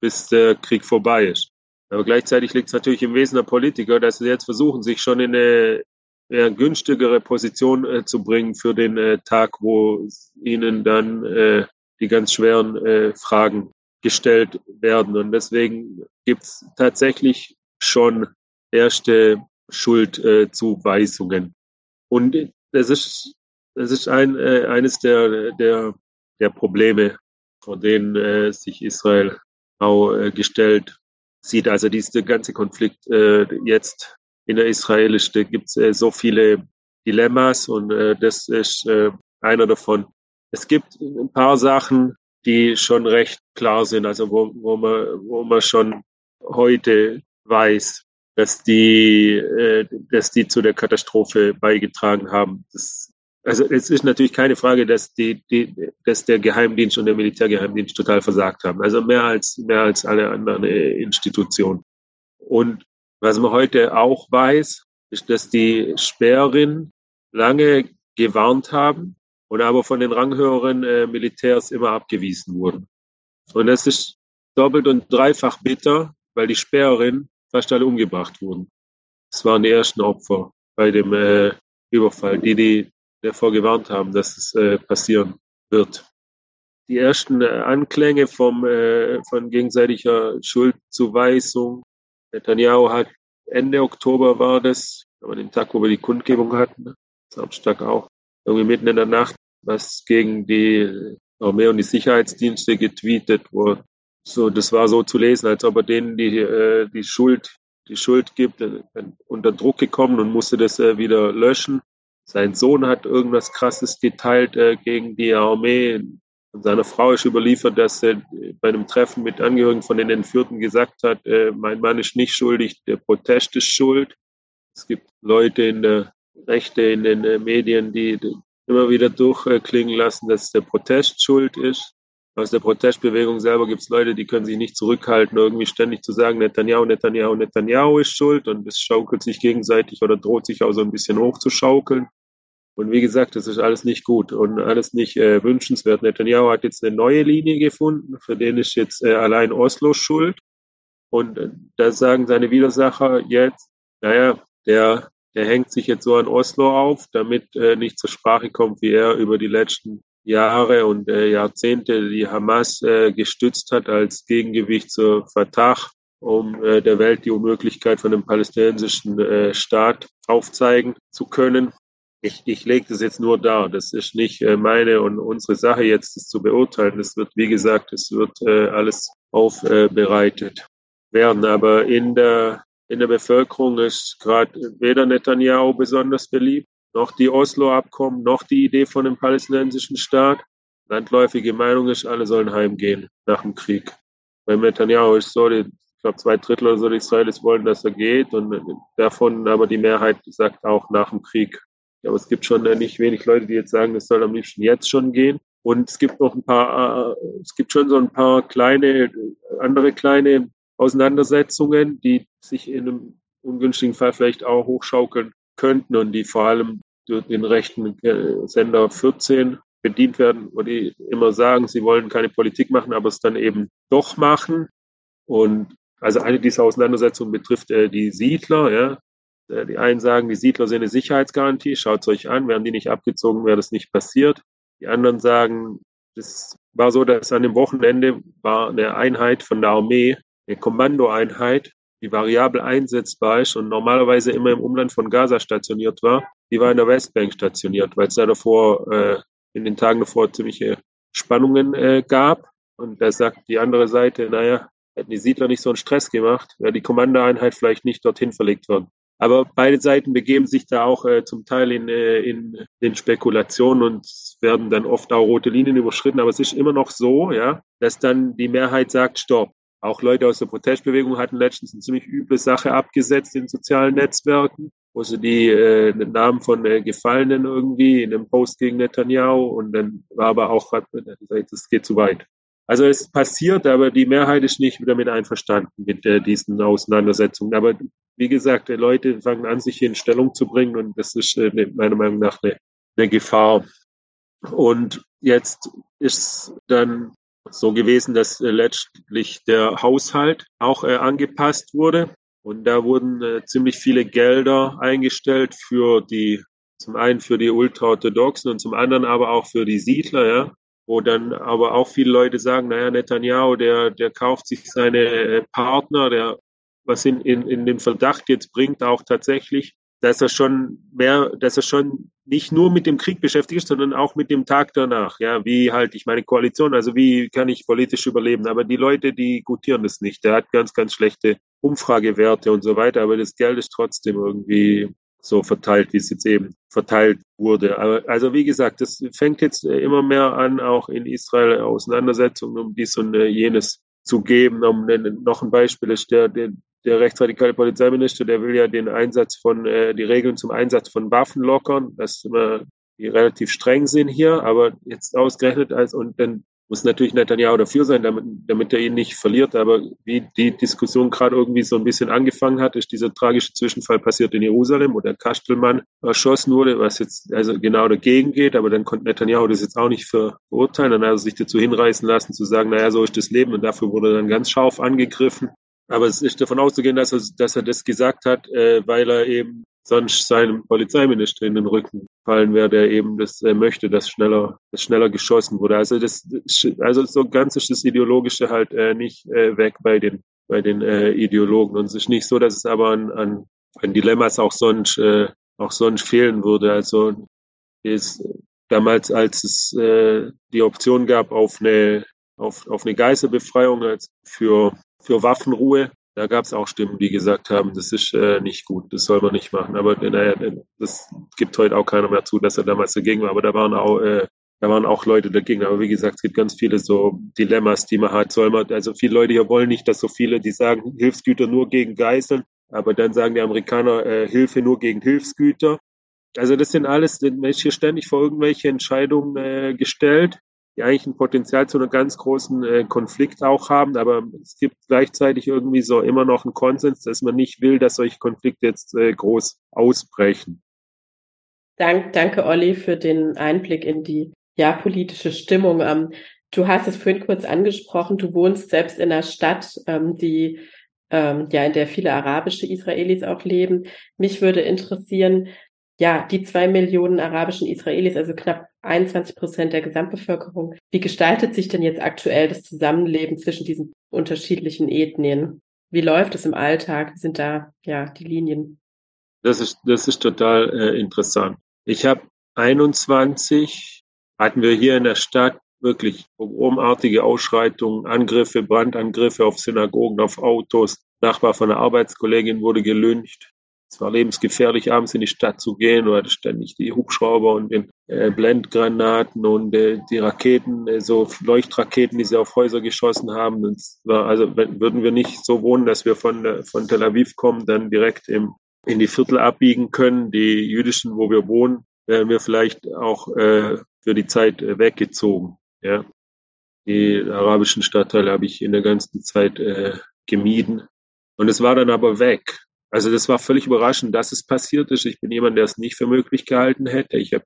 bis der Krieg vorbei ist. Aber gleichzeitig liegt es natürlich im Wesen der Politiker, dass sie jetzt versuchen, sich schon in eine ja, günstigere Position äh, zu bringen für den äh, Tag, wo ihnen dann äh, die ganz schweren äh, Fragen gestellt werden. Und deswegen gibt es tatsächlich schon erste Schuldzuweisungen. Und das ist, das ist ein, äh, eines der, der, der Probleme, vor denen äh, sich Israel auch äh, gestellt sieht. Also dieser ganze Konflikt äh, jetzt in der israelischen, gibt es äh, so viele Dilemmas und äh, das ist äh, einer davon. Es gibt ein paar Sachen, die schon recht klar sind, also wo, wo man, wo man schon heute weiß, dass die, dass die zu der Katastrophe beigetragen haben. Das, also es ist natürlich keine Frage, dass die, die, dass der Geheimdienst und der Militärgeheimdienst total versagt haben. Also mehr als mehr als alle anderen äh, Institutionen. Und was man heute auch weiß, ist, dass die Sperrin lange gewarnt haben und aber von den ranghöheren äh, Militärs immer abgewiesen wurden. Und das ist doppelt und dreifach bitter, weil die Sperrin fast alle umgebracht wurden. Das waren die ersten Opfer bei dem äh, Überfall, die, die davor gewarnt haben, dass es äh, passieren wird. Die ersten äh, Anklänge vom, äh, von gegenseitiger Schuldzuweisung. Netanyahu hat Ende Oktober war das, aber den Tag, wo wir die Kundgebung hatten, ne? Samstag auch, irgendwie mitten in der Nacht, was gegen die Armee und die Sicherheitsdienste getweetet wurde. So, das war so zu lesen, als ob er denen die, äh, die Schuld, die Schuld gibt, äh, unter Druck gekommen und musste das äh, wieder löschen. Sein Sohn hat irgendwas Krasses geteilt äh, gegen die Armee. Und seine Frau ist überliefert, dass er bei einem Treffen mit Angehörigen von den Entführten gesagt hat, äh, mein Mann ist nicht schuldig, der Protest ist schuld. Es gibt Leute in der Rechte, in den äh, Medien, die immer wieder durchklingen lassen, dass der Protest schuld ist aus der Protestbewegung selber gibt es Leute, die können sich nicht zurückhalten, irgendwie ständig zu sagen, Netanyahu, Netanyahu, Netanyahu ist schuld und es schaukelt sich gegenseitig oder droht sich auch so ein bisschen hochzuschaukeln. Und wie gesagt, das ist alles nicht gut und alles nicht äh, wünschenswert. Netanyahu hat jetzt eine neue Linie gefunden, für den ist jetzt äh, allein Oslo schuld. Und äh, da sagen seine Widersacher jetzt, naja, der, der hängt sich jetzt so an Oslo auf, damit äh, nicht zur Sprache kommt, wie er über die letzten Jahre und äh, Jahrzehnte die Hamas äh, gestützt hat als Gegengewicht zur Fatah, um äh, der Welt die Unmöglichkeit von einem palästinensischen äh, Staat aufzeigen zu können. Ich, ich lege das jetzt nur dar. Das ist nicht äh, meine und unsere Sache jetzt, das zu beurteilen. Das wird, wie gesagt, es wird äh, alles aufbereitet werden. Aber in der, in der Bevölkerung ist gerade weder Netanyahu besonders beliebt, noch die Oslo-Abkommen, noch die Idee von einem palästinensischen Staat. Landläufige Meinung ist, alle sollen heimgehen nach dem Krieg. Bei Netanyahu ist so, ich glaube, zwei Drittel oder so die Israelis wollen, dass er geht und davon aber die Mehrheit sagt auch nach dem Krieg. Aber es gibt schon nicht wenig Leute, die jetzt sagen, es soll am liebsten jetzt schon gehen. Und es gibt noch ein paar, äh, es gibt schon so ein paar kleine, andere kleine Auseinandersetzungen, die sich in einem ungünstigen Fall vielleicht auch hochschaukeln könnten und die vor allem durch den rechten äh, Sender 14 bedient werden, wo die immer sagen, sie wollen keine Politik machen, aber es dann eben doch machen. Und also eine dieser Auseinandersetzungen betrifft äh, die Siedler. Ja. Äh, die einen sagen, die Siedler sind eine Sicherheitsgarantie, schaut es euch an, wären die nicht abgezogen, wäre das nicht passiert. Die anderen sagen, es war so, dass an dem Wochenende war eine Einheit von der Armee, eine Kommandoeinheit, die variabel einsetzbar ist und normalerweise immer im Umland von Gaza stationiert war, die war in der Westbank stationiert, weil es da davor, äh, in den Tagen davor ziemliche Spannungen äh, gab. Und da sagt die andere Seite, naja, hätten die Siedler nicht so einen Stress gemacht, wäre die Kommandoeinheit vielleicht nicht dorthin verlegt worden. Aber beide Seiten begeben sich da auch äh, zum Teil in, äh, in den Spekulationen und werden dann oft auch rote Linien überschritten. Aber es ist immer noch so, ja, dass dann die Mehrheit sagt, stopp, auch Leute aus der Protestbewegung hatten letztens eine ziemlich üble Sache abgesetzt in sozialen Netzwerken, wo sie die äh, den Namen von äh, Gefallenen irgendwie in einem Post gegen Netanyahu und dann war aber auch, das geht zu weit. Also es passiert, aber die Mehrheit ist nicht damit einverstanden mit äh, diesen Auseinandersetzungen. Aber wie gesagt, die Leute fangen an, sich hier in Stellung zu bringen und das ist äh, meiner Meinung nach eine, eine Gefahr. Und jetzt ist dann so gewesen, dass äh, letztlich der Haushalt auch äh, angepasst wurde. Und da wurden äh, ziemlich viele Gelder eingestellt für die, zum einen für die Ultraorthodoxen und zum anderen aber auch für die Siedler, ja. Wo dann aber auch viele Leute sagen, naja, Netanyahu, der, der kauft sich seine Partner, der was in, in, in den Verdacht jetzt bringt, auch tatsächlich, dass er schon mehr, dass er schon nicht nur mit dem Krieg beschäftigt ist, sondern auch mit dem Tag danach. Ja, wie halte ich meine Koalition? Also wie kann ich politisch überleben? Aber die Leute, die gutieren das nicht. Der hat ganz, ganz schlechte Umfragewerte und so weiter. Aber das Geld ist trotzdem irgendwie so verteilt, wie es jetzt eben verteilt wurde. Aber, also wie gesagt, das fängt jetzt immer mehr an, auch in Israel Auseinandersetzungen um dies und jenes zu geben. Um noch ein Beispiel ist der, der der rechtsradikale Polizeiminister, der will ja den Einsatz von, äh, die Regeln zum Einsatz von Waffen lockern, dass immer die relativ streng sind hier, aber jetzt ausgerechnet als, und dann muss natürlich Netanyahu dafür sein, damit, damit er ihn nicht verliert. Aber wie die Diskussion gerade irgendwie so ein bisschen angefangen hat, ist dieser tragische Zwischenfall passiert in Jerusalem, wo der Kastelmann erschossen wurde, was jetzt also genau dagegen geht. Aber dann konnte Netanyahu das jetzt auch nicht verurteilen. Dann hat er sich dazu hinreißen lassen, zu sagen, naja, so ist das Leben. Und dafür wurde er dann ganz scharf angegriffen. Aber es ist davon auszugehen, dass er, dass er das gesagt hat, äh, weil er eben sonst seinem Polizeiminister in den Rücken fallen wäre, der eben das äh, möchte, dass schneller, dass schneller geschossen wurde. Also das, also so ganz ist das Ideologische halt äh, nicht äh, weg bei den, bei den äh, Ideologen. Und es ist nicht so, dass es aber an, an, an Dilemmas auch sonst, äh, auch sonst fehlen würde. Also ist damals, als es äh, die Option gab auf eine, auf, auf eine Geiselbefreiung als für für Waffenruhe. Da gab es auch Stimmen, die gesagt haben, das ist äh, nicht gut, das soll man nicht machen. Aber naja, das gibt heute auch keiner mehr zu, dass er damals dagegen war. Aber da waren auch, äh, da waren auch Leute dagegen. Aber wie gesagt, es gibt ganz viele so Dilemmas, die man hat. Soll man, also viele Leute hier wollen nicht, dass so viele, die sagen, Hilfsgüter nur gegen Geiseln, aber dann sagen die Amerikaner äh, Hilfe nur gegen Hilfsgüter. Also das sind alles, man ist hier ständig vor irgendwelche Entscheidungen äh, gestellt die eigentlich ein Potenzial zu einem ganz großen äh, Konflikt auch haben, aber es gibt gleichzeitig irgendwie so immer noch einen Konsens, dass man nicht will, dass solche Konflikte jetzt äh, groß ausbrechen. Dank, danke, Olli, für den Einblick in die ja, politische Stimmung. Ähm, du hast es vorhin kurz angesprochen, du wohnst selbst in einer Stadt, ähm, die ähm, ja, in der viele arabische Israelis auch leben. Mich würde interessieren, ja, die zwei Millionen arabischen Israelis, also knapp 21 Prozent der Gesamtbevölkerung. Wie gestaltet sich denn jetzt aktuell das Zusammenleben zwischen diesen unterschiedlichen Ethnien? Wie läuft es im Alltag? Wie sind da ja die Linien? Das ist, das ist total äh, interessant. Ich habe 21, hatten wir hier in der Stadt wirklich pogromartige Ausschreitungen, Angriffe, Brandangriffe auf Synagogen, auf Autos. Nachbar von einer Arbeitskollegin wurde gelyncht. Es war lebensgefährlich, abends in die Stadt zu gehen. Du hattest ständig die Hubschrauber und den äh, Blendgranaten und äh, die Raketen, äh, so Leuchtraketen, die sie auf Häuser geschossen haben. War, also wenn, würden wir nicht so wohnen, dass wir von, äh, von Tel Aviv kommen, dann direkt im, in die Viertel abbiegen können, die jüdischen, wo wir wohnen, wären wir vielleicht auch äh, für die Zeit äh, weggezogen. Ja. Die arabischen Stadtteile habe ich in der ganzen Zeit gemieden. Und es war dann aber weg. Also das war völlig überraschend, dass es passiert ist. Ich bin jemand, der es nicht für möglich gehalten hätte. Ich habe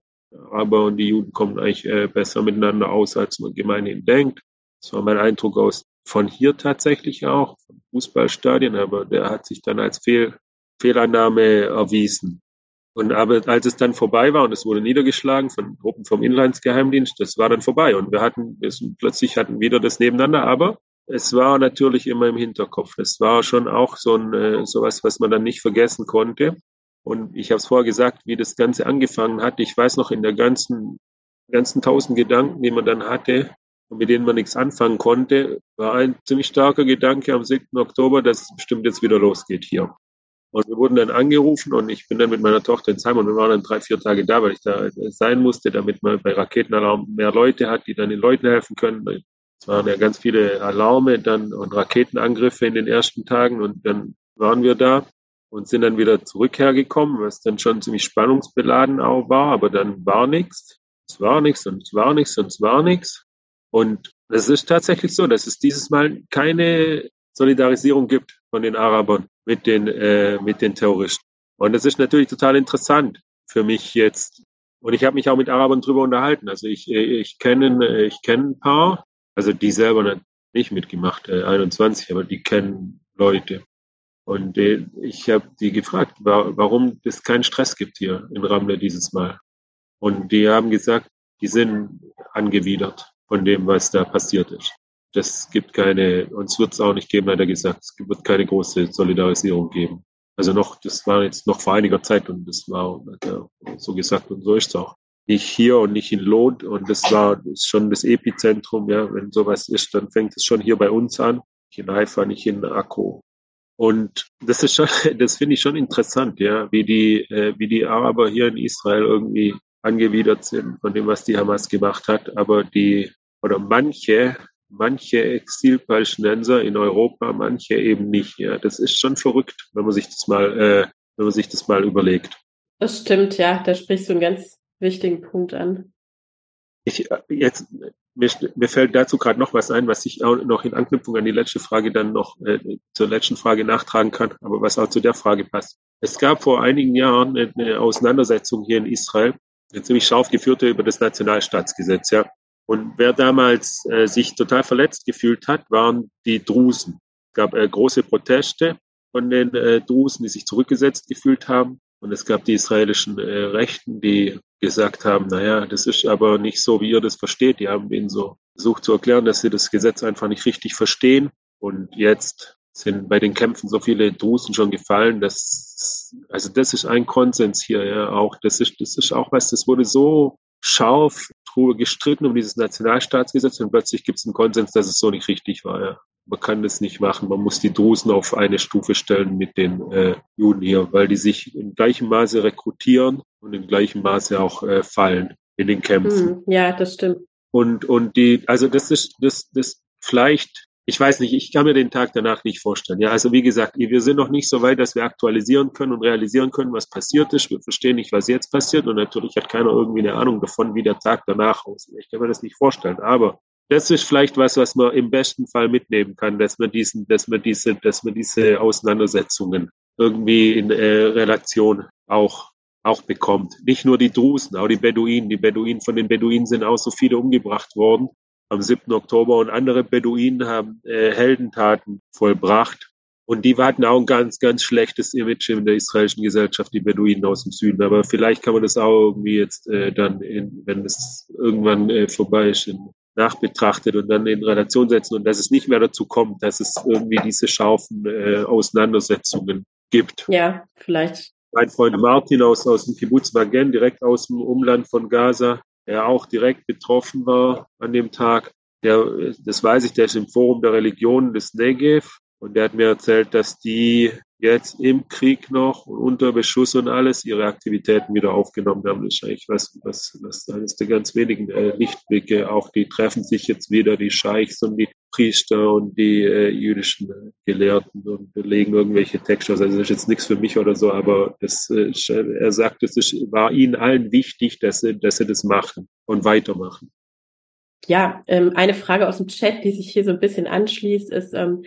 aber und die Juden kommen eigentlich äh, besser miteinander aus, als man gemeinhin denkt. Das war mein Eindruck aus von hier tatsächlich auch, von Fußballstadien, aber der hat sich dann als Fehl, Fehlannahme erwiesen. Und aber als es dann vorbei war und es wurde niedergeschlagen von Gruppen vom Inlandsgeheimdienst, das war dann vorbei und wir hatten, wir sind, plötzlich hatten wieder das nebeneinander, aber es war natürlich immer im Hinterkopf. Es war schon auch so ein äh, sowas, was man dann nicht vergessen konnte. Und ich habe es vorher gesagt, wie das Ganze angefangen hat. Ich weiß noch in der ganzen ganzen tausend Gedanken, die man dann hatte und mit denen man nichts anfangen konnte, war ein ziemlich starker Gedanke am 7. Oktober, dass es bestimmt jetzt wieder losgeht hier. Und wir wurden dann angerufen und ich bin dann mit meiner Tochter in Heim und wir waren dann drei, vier Tage da, weil ich da sein musste, damit man bei Raketenalarm mehr Leute hat, die dann den Leuten helfen können. Es waren ja ganz viele Alarme dann und Raketenangriffe in den ersten Tagen und dann waren wir da und sind dann wieder zurück hergekommen, was dann schon ziemlich spannungsbeladen auch war, aber dann war nichts. Es war nichts und es war nichts und es war nichts. Und es ist tatsächlich so, dass es dieses Mal keine Solidarisierung gibt von den Arabern mit den, äh, mit den Terroristen. Und das ist natürlich total interessant für mich jetzt. Und ich habe mich auch mit Arabern drüber unterhalten. Also ich, äh, ich kenne ich kenne ein paar, also die selber nicht mitgemacht, äh, 21, aber die kennen Leute. Und äh, ich habe die gefragt, warum es keinen Stress gibt hier in Ramle dieses Mal. Und die haben gesagt, die sind angewidert von dem, was da passiert ist. Das gibt keine, uns wird es auch nicht geben, hat er gesagt, es wird keine große Solidarisierung geben. Also noch, das war jetzt noch vor einiger Zeit und das war so gesagt und so ist es auch. Nicht hier und nicht in Lot und das war schon das Epizentrum, ja, wenn sowas ist, dann fängt es schon hier bei uns an, nicht in Haifa, nicht in Akko. Und das ist schon, das finde ich schon interessant, ja, wie die, äh, wie die Araber hier in Israel irgendwie angewidert sind von dem, was die Hamas gemacht hat. Aber die, oder manche, manche Exilpalästinenser in Europa, manche eben nicht. Ja, das ist schon verrückt, wenn man sich das mal, äh, wenn man sich das mal überlegt. Das stimmt, ja, da sprichst du einen ganz wichtigen Punkt an. Ich, äh, jetzt, mir, mir fällt dazu gerade noch was ein, was ich auch noch in Anknüpfung an die letzte Frage dann noch äh, zur letzten Frage nachtragen kann, aber was auch zu der Frage passt. Es gab vor einigen Jahren eine Auseinandersetzung hier in Israel eine ziemlich scharf geführte über das Nationalstaatsgesetz, ja. Und wer damals äh, sich total verletzt gefühlt hat, waren die Drusen. Es gab äh, große Proteste von den äh, Drusen, die sich zurückgesetzt gefühlt haben. Und es gab die israelischen äh, Rechten, die gesagt haben, naja, das ist aber nicht so, wie ihr das versteht. Die haben ihnen so versucht zu erklären, dass sie das Gesetz einfach nicht richtig verstehen. Und jetzt sind bei den Kämpfen so viele Drusen schon gefallen, dass, also das ist ein Konsens hier, ja, auch, das ist, das ist auch was, das wurde so scharf gestritten um dieses Nationalstaatsgesetz und plötzlich gibt es einen Konsens, dass es so nicht richtig war, ja. Man kann das nicht machen. Man muss die Drusen auf eine Stufe stellen mit den äh, Juden hier, weil die sich im gleichen Maße rekrutieren und im gleichen Maße auch äh, fallen in den Kämpfen. Hm, ja, das stimmt. Und, und die, also das ist, das, das vielleicht ich weiß nicht, ich kann mir den Tag danach nicht vorstellen. Ja, also wie gesagt, wir sind noch nicht so weit, dass wir aktualisieren können und realisieren können, was passiert ist. Wir verstehen nicht, was jetzt passiert und natürlich hat keiner irgendwie eine Ahnung davon, wie der Tag danach aussieht. Ich kann mir das nicht vorstellen, aber das ist vielleicht was, was man im besten Fall mitnehmen kann, dass man diesen, dass man diese, dass man diese Auseinandersetzungen irgendwie in äh, Relation auch auch bekommt. Nicht nur die Drusen, auch die Beduinen. Die Beduinen, von den Beduinen sind auch so viele umgebracht worden am 7. Oktober und andere Beduinen haben äh, Heldentaten vollbracht. Und die hatten auch ein ganz, ganz schlechtes Image in der israelischen Gesellschaft, die Beduinen aus dem Süden. Aber vielleicht kann man das auch irgendwie jetzt äh, dann, in, wenn es irgendwann äh, vorbei ist, in, nachbetrachtet und dann in Relation setzen und dass es nicht mehr dazu kommt, dass es irgendwie diese scharfen äh, Auseinandersetzungen gibt. Ja, vielleicht. Mein Freund Martin aus, aus dem Kibbutz Magen, direkt aus dem Umland von Gaza, der auch direkt betroffen war an dem Tag. Der, das weiß ich, der ist im Forum der Religionen des Negev und der hat mir erzählt, dass die jetzt im Krieg noch unter Beschuss und alles ihre Aktivitäten wieder aufgenommen haben. Das ist eigentlich was, was, was eines der ganz wenigen äh, Lichtblicke. Auch die treffen sich jetzt wieder, die Scheichs und die Priester und die äh, jüdischen äh, Gelehrten und legen irgendwelche Texte. Also das ist jetzt nichts für mich oder so, aber das, äh, er sagt, es war ihnen allen wichtig, dass sie, dass sie das machen und weitermachen. Ja, ähm, eine Frage aus dem Chat, die sich hier so ein bisschen anschließt, ist, ähm,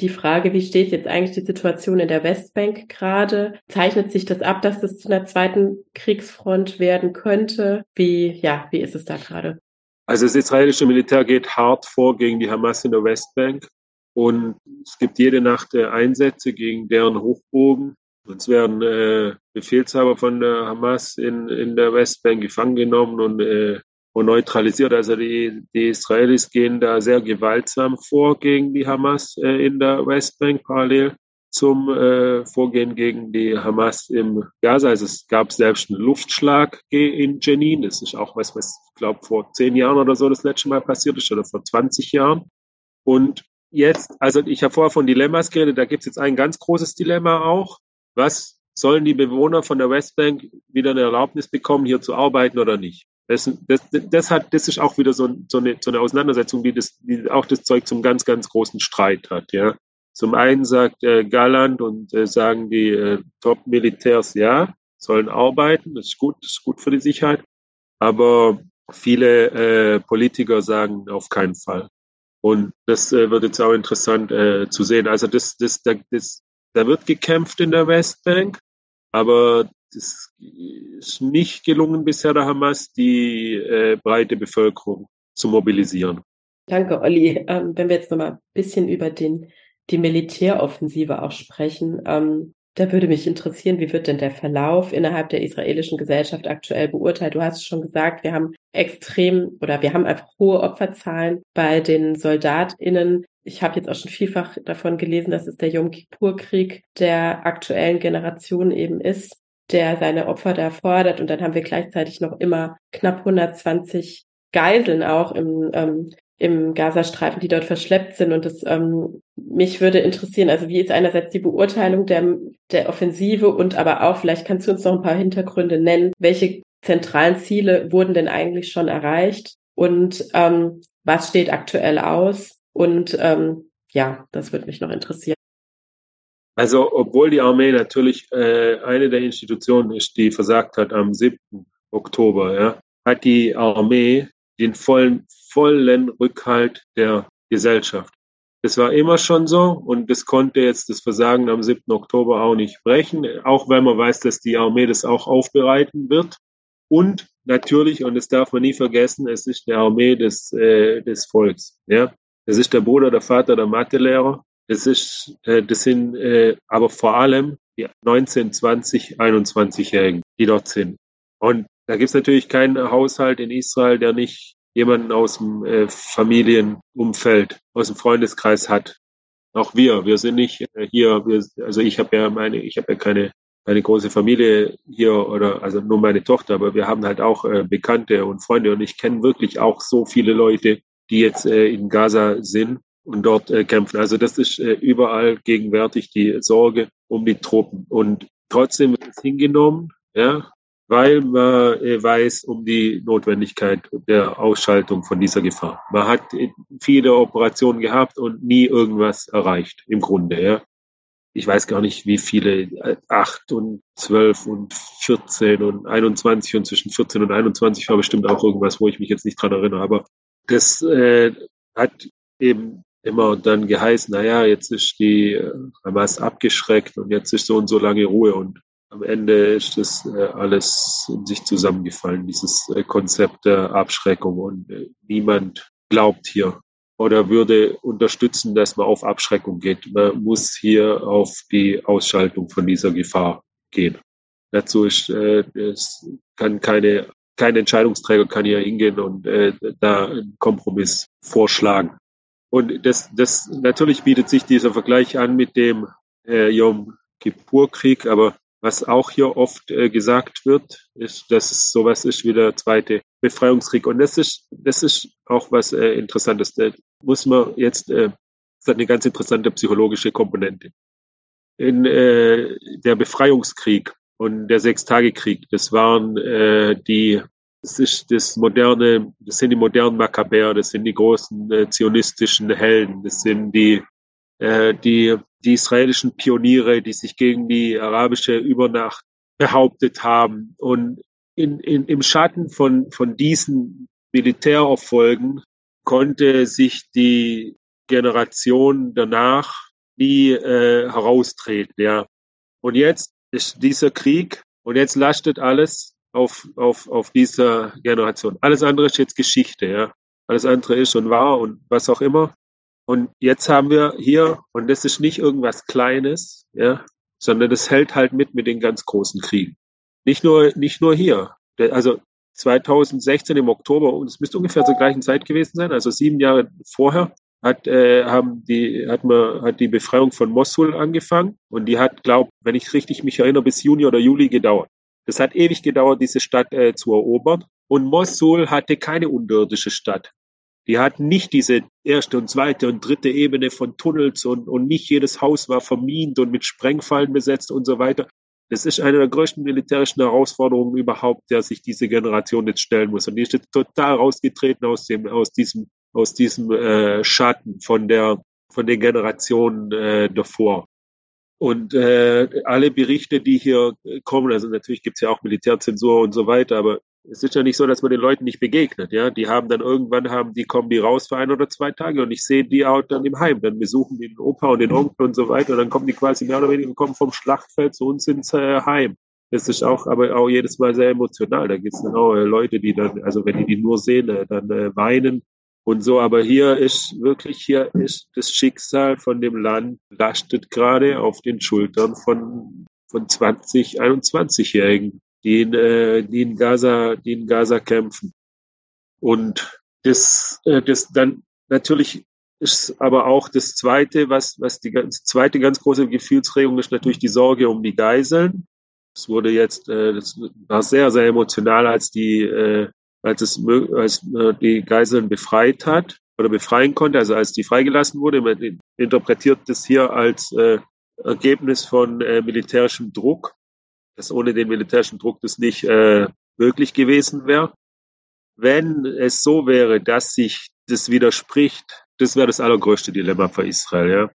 die Frage, wie steht jetzt eigentlich die Situation in der Westbank gerade? Zeichnet sich das ab, dass das zu einer zweiten Kriegsfront werden könnte? Wie, ja, wie ist es da gerade? Also das israelische Militär geht hart vor gegen die Hamas in der Westbank und es gibt jede Nacht äh, Einsätze gegen deren Hochbogen. Es werden äh, Befehlshaber von der Hamas in, in der Westbank gefangen genommen und äh, und neutralisiert. Also die, die Israelis gehen da sehr gewaltsam vor gegen die Hamas äh, in der Westbank parallel zum äh, Vorgehen gegen die Hamas im Gaza. Also es gab selbst einen Luftschlag in Jenin. Das ist auch was, was ich glaube vor zehn Jahren oder so das letzte Mal passiert ist oder vor 20 Jahren. Und jetzt, also ich habe vorher von Dilemmas geredet, da gibt es jetzt ein ganz großes Dilemma auch. Was sollen die Bewohner von der Westbank wieder eine Erlaubnis bekommen, hier zu arbeiten oder nicht? Das, das, das, hat, das ist auch wieder so, so, eine, so eine Auseinandersetzung, die, das, die auch das Zeug zum ganz, ganz großen Streit hat. Ja. Zum einen sagt äh, Galland und äh, sagen die äh, Top-Militärs, ja, sollen arbeiten, das ist gut, das ist gut für die Sicherheit. Aber viele äh, Politiker sagen auf keinen Fall. Und das äh, wird jetzt auch interessant äh, zu sehen. Also das, das, da, das, da wird gekämpft in der Westbank, aber das ist nicht gelungen bisher der Hamas, die äh, breite Bevölkerung zu mobilisieren. Danke, Olli. Ähm, wenn wir jetzt noch mal ein bisschen über den die Militäroffensive auch sprechen. Ähm, da würde mich interessieren, wie wird denn der Verlauf innerhalb der israelischen Gesellschaft aktuell beurteilt? Du hast schon gesagt, wir haben extrem oder wir haben einfach hohe Opferzahlen bei den SoldatInnen. Ich habe jetzt auch schon vielfach davon gelesen, dass es der Yom Kippur-Krieg der aktuellen Generation eben ist, der seine Opfer da fordert. Und dann haben wir gleichzeitig noch immer knapp 120 Geiseln auch im ähm, im Gazastreifen, die dort verschleppt sind. Und das ähm, mich würde interessieren, also wie ist einerseits die Beurteilung der, der Offensive und aber auch, vielleicht kannst du uns noch ein paar Hintergründe nennen, welche zentralen Ziele wurden denn eigentlich schon erreicht und ähm, was steht aktuell aus? Und ähm, ja, das würde mich noch interessieren. Also, obwohl die Armee natürlich äh, eine der Institutionen ist, die versagt hat am 7. Oktober, ja, hat die Armee den vollen vollen Rückhalt der Gesellschaft. Das war immer schon so und das konnte jetzt das Versagen am 7. Oktober auch nicht brechen, auch weil man weiß, dass die Armee das auch aufbereiten wird. Und natürlich, und das darf man nie vergessen, es ist die Armee des, äh, des Volks. Ja? Das ist der Bruder, der Vater, der Mathelehrer. Das, ist, äh, das sind äh, aber vor allem die 19, 20, 21-Jährigen, die dort sind. Und da gibt es natürlich keinen Haushalt in Israel, der nicht jemanden aus dem äh, Familienumfeld, aus dem Freundeskreis hat. Auch wir, wir sind nicht äh, hier, wir, also ich habe ja meine, ich habe ja keine keine große Familie hier oder also nur meine Tochter, aber wir haben halt auch äh, Bekannte und Freunde und ich kenne wirklich auch so viele Leute, die jetzt äh, in Gaza sind und dort äh, kämpfen. Also das ist äh, überall gegenwärtig die Sorge um die Truppen und trotzdem wird es hingenommen, ja, weil man äh, weiß um die Notwendigkeit der Ausschaltung von dieser Gefahr. Man hat äh, viele Operationen gehabt und nie irgendwas erreicht, im Grunde. Ja. Ich weiß gar nicht, wie viele, äh, acht und zwölf und 14 und 21 und zwischen 14 und 21 war bestimmt auch irgendwas, wo ich mich jetzt nicht dran erinnere. Aber das äh, hat eben immer dann geheißen, naja, jetzt ist die Hamas abgeschreckt und jetzt ist so und so lange Ruhe und am Ende ist das äh, alles in sich zusammengefallen, dieses äh, Konzept der Abschreckung. Und äh, niemand glaubt hier oder würde unterstützen, dass man auf Abschreckung geht. Man muss hier auf die Ausschaltung von dieser Gefahr gehen. Dazu ist, es kann keine, kein Entscheidungsträger kann hier hingehen und da einen Kompromiss vorschlagen. Und das, das natürlich bietet sich dieser Vergleich an mit dem äh, Yom Kippur-Krieg, aber was auch hier oft äh, gesagt wird, ist, dass es sowas ist wie der zweite Befreiungskrieg. Und das ist, das ist auch was äh, Interessantes. Da muss man jetzt, äh, das hat eine ganz interessante psychologische Komponente. In äh, der Befreiungskrieg und der Sechstagekrieg, das waren äh, die, das ist das moderne, das sind die modernen Makkabäer, das sind die großen äh, zionistischen Helden, das sind die äh, die, die israelischen Pioniere, die sich gegen die arabische Übernacht behauptet haben. Und in, in, im Schatten von, von diesen Militärerfolgen konnte sich die Generation danach nie äh, heraustreten. Ja. Und jetzt ist dieser Krieg und jetzt lastet alles auf, auf, auf dieser Generation. Alles andere ist jetzt Geschichte. Ja. Alles andere ist und war und was auch immer. Und jetzt haben wir hier, und das ist nicht irgendwas Kleines, ja, sondern das hält halt mit mit den ganz großen Kriegen. Nicht nur, nicht nur hier. Also 2016 im Oktober, und es müsste ungefähr zur gleichen Zeit gewesen sein, also sieben Jahre vorher, hat, äh, haben die, hat man, hat die Befreiung von Mosul angefangen und die hat, glaub, wenn ich richtig mich erinnere, bis Juni oder Juli gedauert. Das hat ewig gedauert, diese Stadt äh, zu erobern. Und Mosul hatte keine unterirdische Stadt. Die hatten nicht diese erste und zweite und dritte Ebene von Tunnels und, und nicht jedes Haus war vermint und mit Sprengfallen besetzt und so weiter. Das ist eine der größten militärischen Herausforderungen überhaupt, der sich diese Generation jetzt stellen muss. Und die ist jetzt total rausgetreten aus dem, aus diesem, aus diesem äh, Schatten von der, von den Generationen äh, davor. Und äh, alle Berichte, die hier kommen, also natürlich gibt's ja auch Militärzensur und so weiter, aber es ist ja nicht so, dass man den Leuten nicht begegnet, ja. Die haben dann irgendwann haben, die kommen die raus für ein oder zwei Tage und ich sehe die auch dann im Heim. Dann besuchen die den Opa und den Onkel und so weiter. Und dann kommen die quasi mehr oder weniger kommen vom Schlachtfeld zu uns ins äh, Heim. Das ist auch, aber auch jedes Mal sehr emotional. Da gibt es dann auch äh, Leute, die dann, also wenn die die nur sehen, äh, dann äh, weinen und so. Aber hier ist wirklich, hier ist das Schicksal von dem Land lastet gerade auf den Schultern von, von 20, 21-Jährigen, die in, äh, die in Gaza, die in Gaza kämpfen. Und das, äh, das dann natürlich ist aber auch das zweite, was, was die ganz, zweite ganz große Gefühlsregung ist natürlich die Sorge um die Geiseln. Es wurde jetzt, äh, das war sehr, sehr emotional, als die, äh, als es, als äh, die Geiseln befreit hat oder befreien konnte, also als die freigelassen wurde. Man interpretiert das hier als äh, Ergebnis von äh, militärischem Druck, dass ohne den militärischen Druck das nicht äh, möglich gewesen wäre. Wenn es so wäre, dass sich das widerspricht, das wäre das allergrößte Dilemma für Israel. Ja.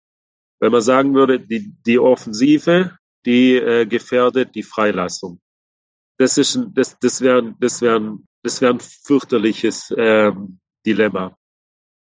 Wenn man sagen würde, die, die Offensive, die äh, gefährdet die Freilassung. Das ist ein, das, das wäre das wäre das wäre ein fürchterliches ähm, Dilemma.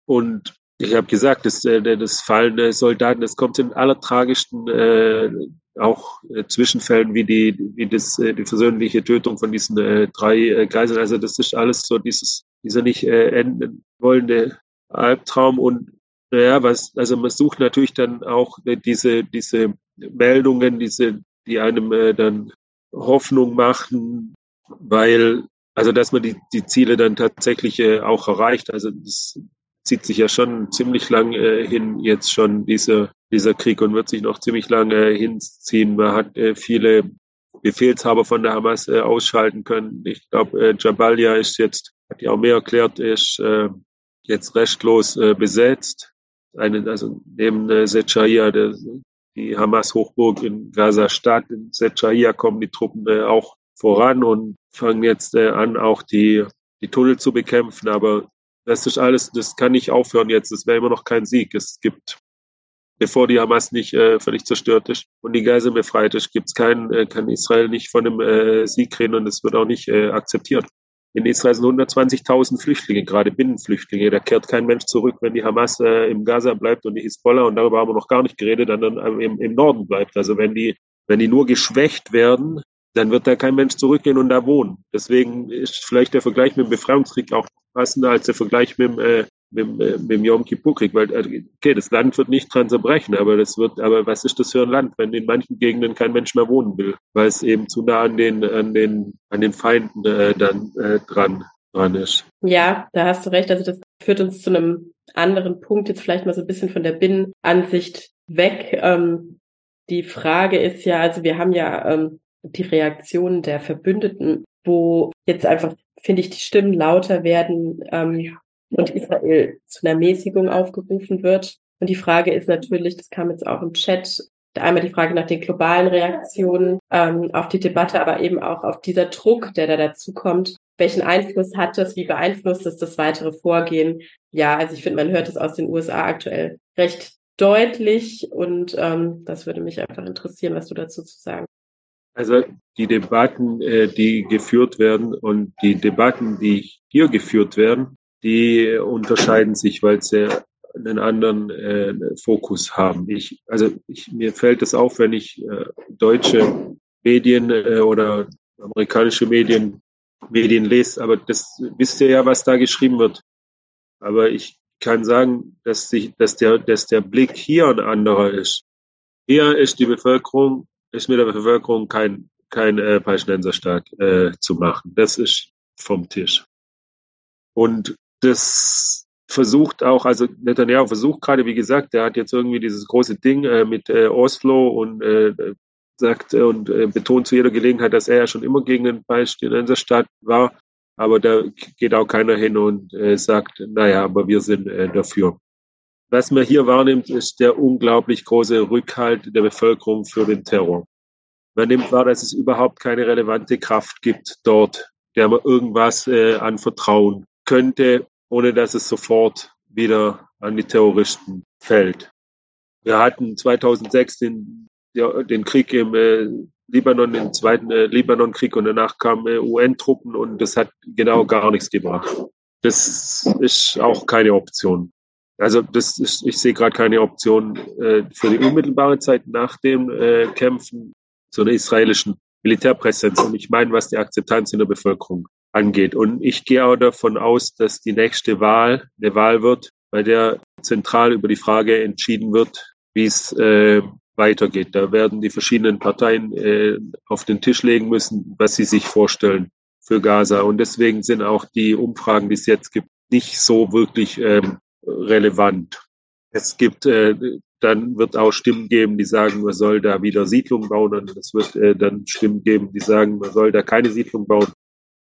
Und ich habe gesagt, das, äh, das Fallen der Soldaten, das kommt in allertragischsten äh, auch äh, Zwischenfällen wie die wie das äh, die versöhnliche Tötung von diesen äh, drei äh, Geiseln. Also das ist alles so dieses dieser nicht äh, enden wollende Albtraum und naja, was, also man sucht natürlich dann auch äh, diese, diese Meldungen, diese, die einem äh, dann Hoffnung machen, weil, also dass man die, die Ziele dann tatsächlich äh, auch erreicht. Also das zieht sich ja schon ziemlich lang äh, hin, jetzt schon dieser, dieser Krieg und wird sich noch ziemlich lange äh, hinziehen. Man hat äh, viele Befehlshaber von der Hamas äh, ausschalten können. Ich glaube, äh, Jabalia ist jetzt, hat auch mehr erklärt, ist äh, jetzt restlos äh, besetzt. Eine, also neben äh, Secahia, der, die Hamas-Hochburg in Gaza-Stadt, in Secahia kommen die Truppen äh, auch voran und fangen jetzt äh, an, auch die, die Tunnel zu bekämpfen. Aber das ist alles, das kann nicht aufhören jetzt. Es wäre immer noch kein Sieg. Es gibt, bevor die Hamas nicht äh, völlig zerstört ist und die Geiseln befreit ist, gibt es kein, äh, kann Israel nicht von einem äh, Sieg reden und es wird auch nicht äh, akzeptiert. In Israel sind 120.000 Flüchtlinge, gerade Binnenflüchtlinge. Da kehrt kein Mensch zurück, wenn die Hamas äh, im Gaza bleibt und die Hisbollah, und darüber haben wir noch gar nicht geredet, dann, dann im, im Norden bleibt. Also wenn die, wenn die nur geschwächt werden, dann wird da kein Mensch zurückgehen und da wohnen. Deswegen ist vielleicht der Vergleich mit dem Befreiungskrieg auch passender als der Vergleich mit dem, äh, mit, äh, mit dem Yom Kippur-Krieg, weil äh, okay, das Land wird nicht dran zerbrechen, aber das wird, aber was ist das für ein Land, wenn in manchen Gegenden kein Mensch mehr wohnen will, weil es eben zu nah an den an den an den Feinden äh, dann äh, dran dran ist. Ja, da hast du recht. Also das führt uns zu einem anderen Punkt jetzt vielleicht mal so ein bisschen von der Binnenansicht weg. Ähm, die Frage ist ja, also wir haben ja ähm, die Reaktion der Verbündeten, wo jetzt einfach finde ich die Stimmen lauter werden, ähm, und Israel zu einer Mäßigung aufgerufen wird. Und die Frage ist natürlich, das kam jetzt auch im Chat, einmal die Frage nach den globalen Reaktionen ähm, auf die Debatte, aber eben auch auf dieser Druck, der da dazu kommt. Welchen Einfluss hat das? Wie beeinflusst es das weitere Vorgehen? Ja, also ich finde, man hört es aus den USA aktuell recht deutlich und ähm, das würde mich einfach interessieren, was du dazu zu sagen. Also die Debatten, äh, die geführt werden und die Debatten, die hier geführt werden, die unterscheiden sich, weil sie einen anderen äh, Fokus haben. Ich, also ich, mir fällt es auf, wenn ich äh, deutsche Medien äh, oder amerikanische Medien Medien lese, aber das wisst ihr ja, was da geschrieben wird. Aber ich kann sagen, dass, sich, dass, der, dass der Blick hier ein anderer ist. Hier ist die Bevölkerung, ist mit der Bevölkerung kein, kein äh, Palästinenserstaat äh, zu machen. Das ist vom Tisch. Und das versucht auch, also Netanyahu versucht gerade, wie gesagt, der hat jetzt irgendwie dieses große Ding äh, mit äh, Oslo und äh, sagt äh, und äh, betont zu jeder Gelegenheit, dass er ja schon immer gegen den Palästinenserstaat war. Aber da geht auch keiner hin und äh, sagt, naja, aber wir sind äh, dafür. Was man hier wahrnimmt, ist der unglaublich große Rückhalt der Bevölkerung für den Terror. Man nimmt wahr, dass es überhaupt keine relevante Kraft gibt dort, der man irgendwas äh, anvertrauen könnte, ohne dass es sofort wieder an die Terroristen fällt. Wir hatten 2006 den, ja, den Krieg im äh, Libanon, den zweiten äh, Libanon-Krieg und danach kamen äh, UN-Truppen und das hat genau gar nichts gebracht. Das ist auch keine Option. Also das ist, ich sehe gerade keine Option äh, für die unmittelbare Zeit nach dem äh, Kämpfen zu einer israelischen Militärpräsenz. Und ich meine, was die Akzeptanz in der Bevölkerung angeht. Und ich gehe auch davon aus, dass die nächste Wahl eine Wahl wird, bei der zentral über die Frage entschieden wird, wie es äh, weitergeht. Da werden die verschiedenen Parteien äh, auf den Tisch legen müssen, was sie sich vorstellen für Gaza. Und deswegen sind auch die Umfragen, die es jetzt gibt, nicht so wirklich ähm, relevant. Es gibt, äh, dann wird auch Stimmen geben, die sagen, man soll da wieder Siedlungen bauen. Und es wird äh, dann Stimmen geben, die sagen, man soll da keine Siedlung bauen.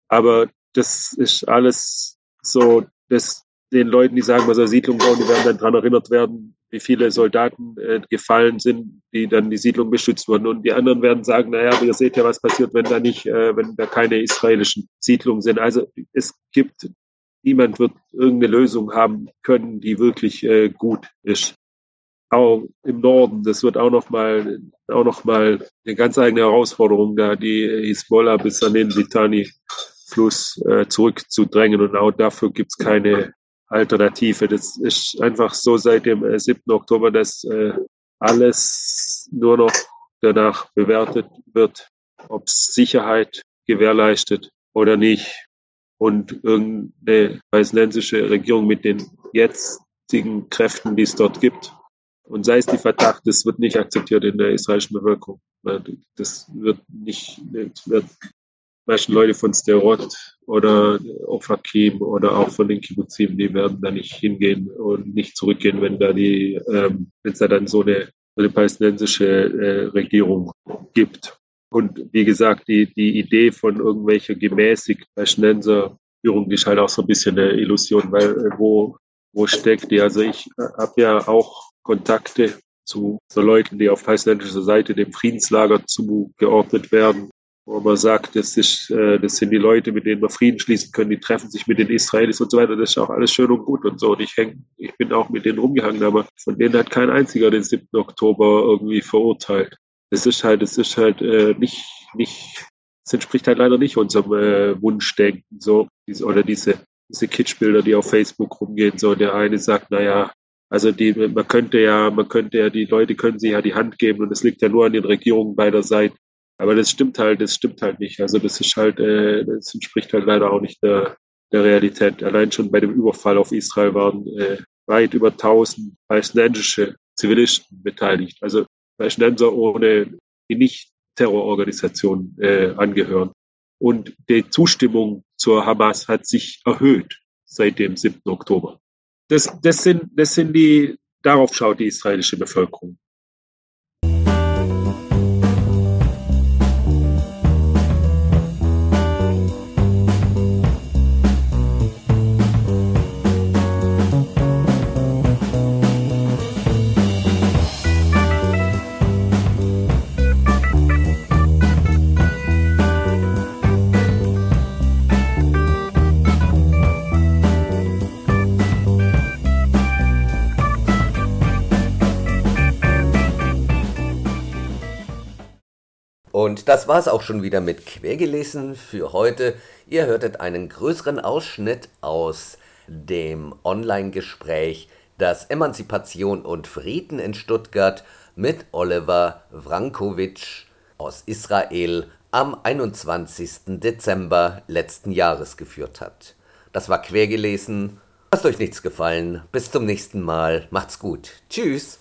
Aber das ist alles so, dass den Leuten, die sagen, man soll Siedlungen bauen, die werden dann daran erinnert werden, wie viele Soldaten äh, gefallen sind, die dann die Siedlung beschützt wurden. Und die anderen werden sagen, naja, ihr seht ja, was passiert, wenn da nicht, äh, wenn da keine israelischen Siedlungen sind. Also es gibt, niemand wird irgendeine Lösung haben können, die wirklich äh, gut ist. Auch im Norden, das wird auch noch mal, auch noch mal eine ganz eigene Herausforderung, da die Hisbollah bis an den Litani-Fluss äh, zurückzudrängen. Und auch dafür gibt es keine Alternative. Das ist einfach so seit dem äh, 7. Oktober, dass äh, alles nur noch danach bewertet wird, ob Sicherheit gewährleistet oder nicht. Und irgendeine palästinensische Regierung mit den jetzigen Kräften, die es dort gibt, und sei es die Verdacht, das wird nicht akzeptiert in der israelischen Bevölkerung. Das wird nicht, das wird meisten Leute von Sterot oder Ofakim oder auch von den Kibbuzim, die werden da nicht hingehen und nicht zurückgehen, wenn da die, ähm, wenn es da dann so eine, eine palästinensische äh, Regierung gibt. Und wie gesagt, die, die Idee von irgendwelcher gemäßigt Palästinenser Führung ist halt auch so ein bisschen eine Illusion, weil äh, wo, wo steckt die? Also ich äh, habe ja auch Kontakte zu so Leuten, die auf palästinensischer Seite dem Friedenslager zugeordnet werden wo man sagt, das, ist, äh, das sind die Leute, mit denen wir Frieden schließen können, die treffen sich mit den Israelis und so weiter. Das ist auch alles schön und gut und so. Und ich, häng, ich bin auch mit denen rumgehangen, aber von denen hat kein einziger den 7. Oktober irgendwie verurteilt. Das ist halt, das ist halt äh, nicht, nicht, das entspricht halt leider nicht unserem äh, Wunschdenken, so, diese, oder diese, diese Kitschbilder, die auf Facebook rumgehen, so, der eine sagt, naja, also die, man könnte ja, man könnte ja, die Leute können sich ja die Hand geben und es liegt ja nur an den Regierungen beider Seiten. Aber das stimmt halt, das stimmt halt nicht. Also das ist halt, äh, das entspricht halt leider auch nicht der, der Realität. Allein schon bei dem Überfall auf Israel waren äh, weit über 1000 palästinensische Zivilisten beteiligt. Also Palästinenser ohne, die nicht Terrororganisationen äh, angehören. Und die Zustimmung zur Hamas hat sich erhöht seit dem 7. Oktober. Das, das, sind, das sind die, darauf schaut die israelische Bevölkerung. Und das war's auch schon wieder mit Quergelesen für heute. Ihr hörtet einen größeren Ausschnitt aus dem Online-Gespräch Das Emanzipation und Frieden in Stuttgart mit Oliver Vrankovic aus Israel am 21. Dezember letzten Jahres geführt hat. Das war Quergelesen. Lasst euch nichts gefallen. Bis zum nächsten Mal. Macht's gut. Tschüss.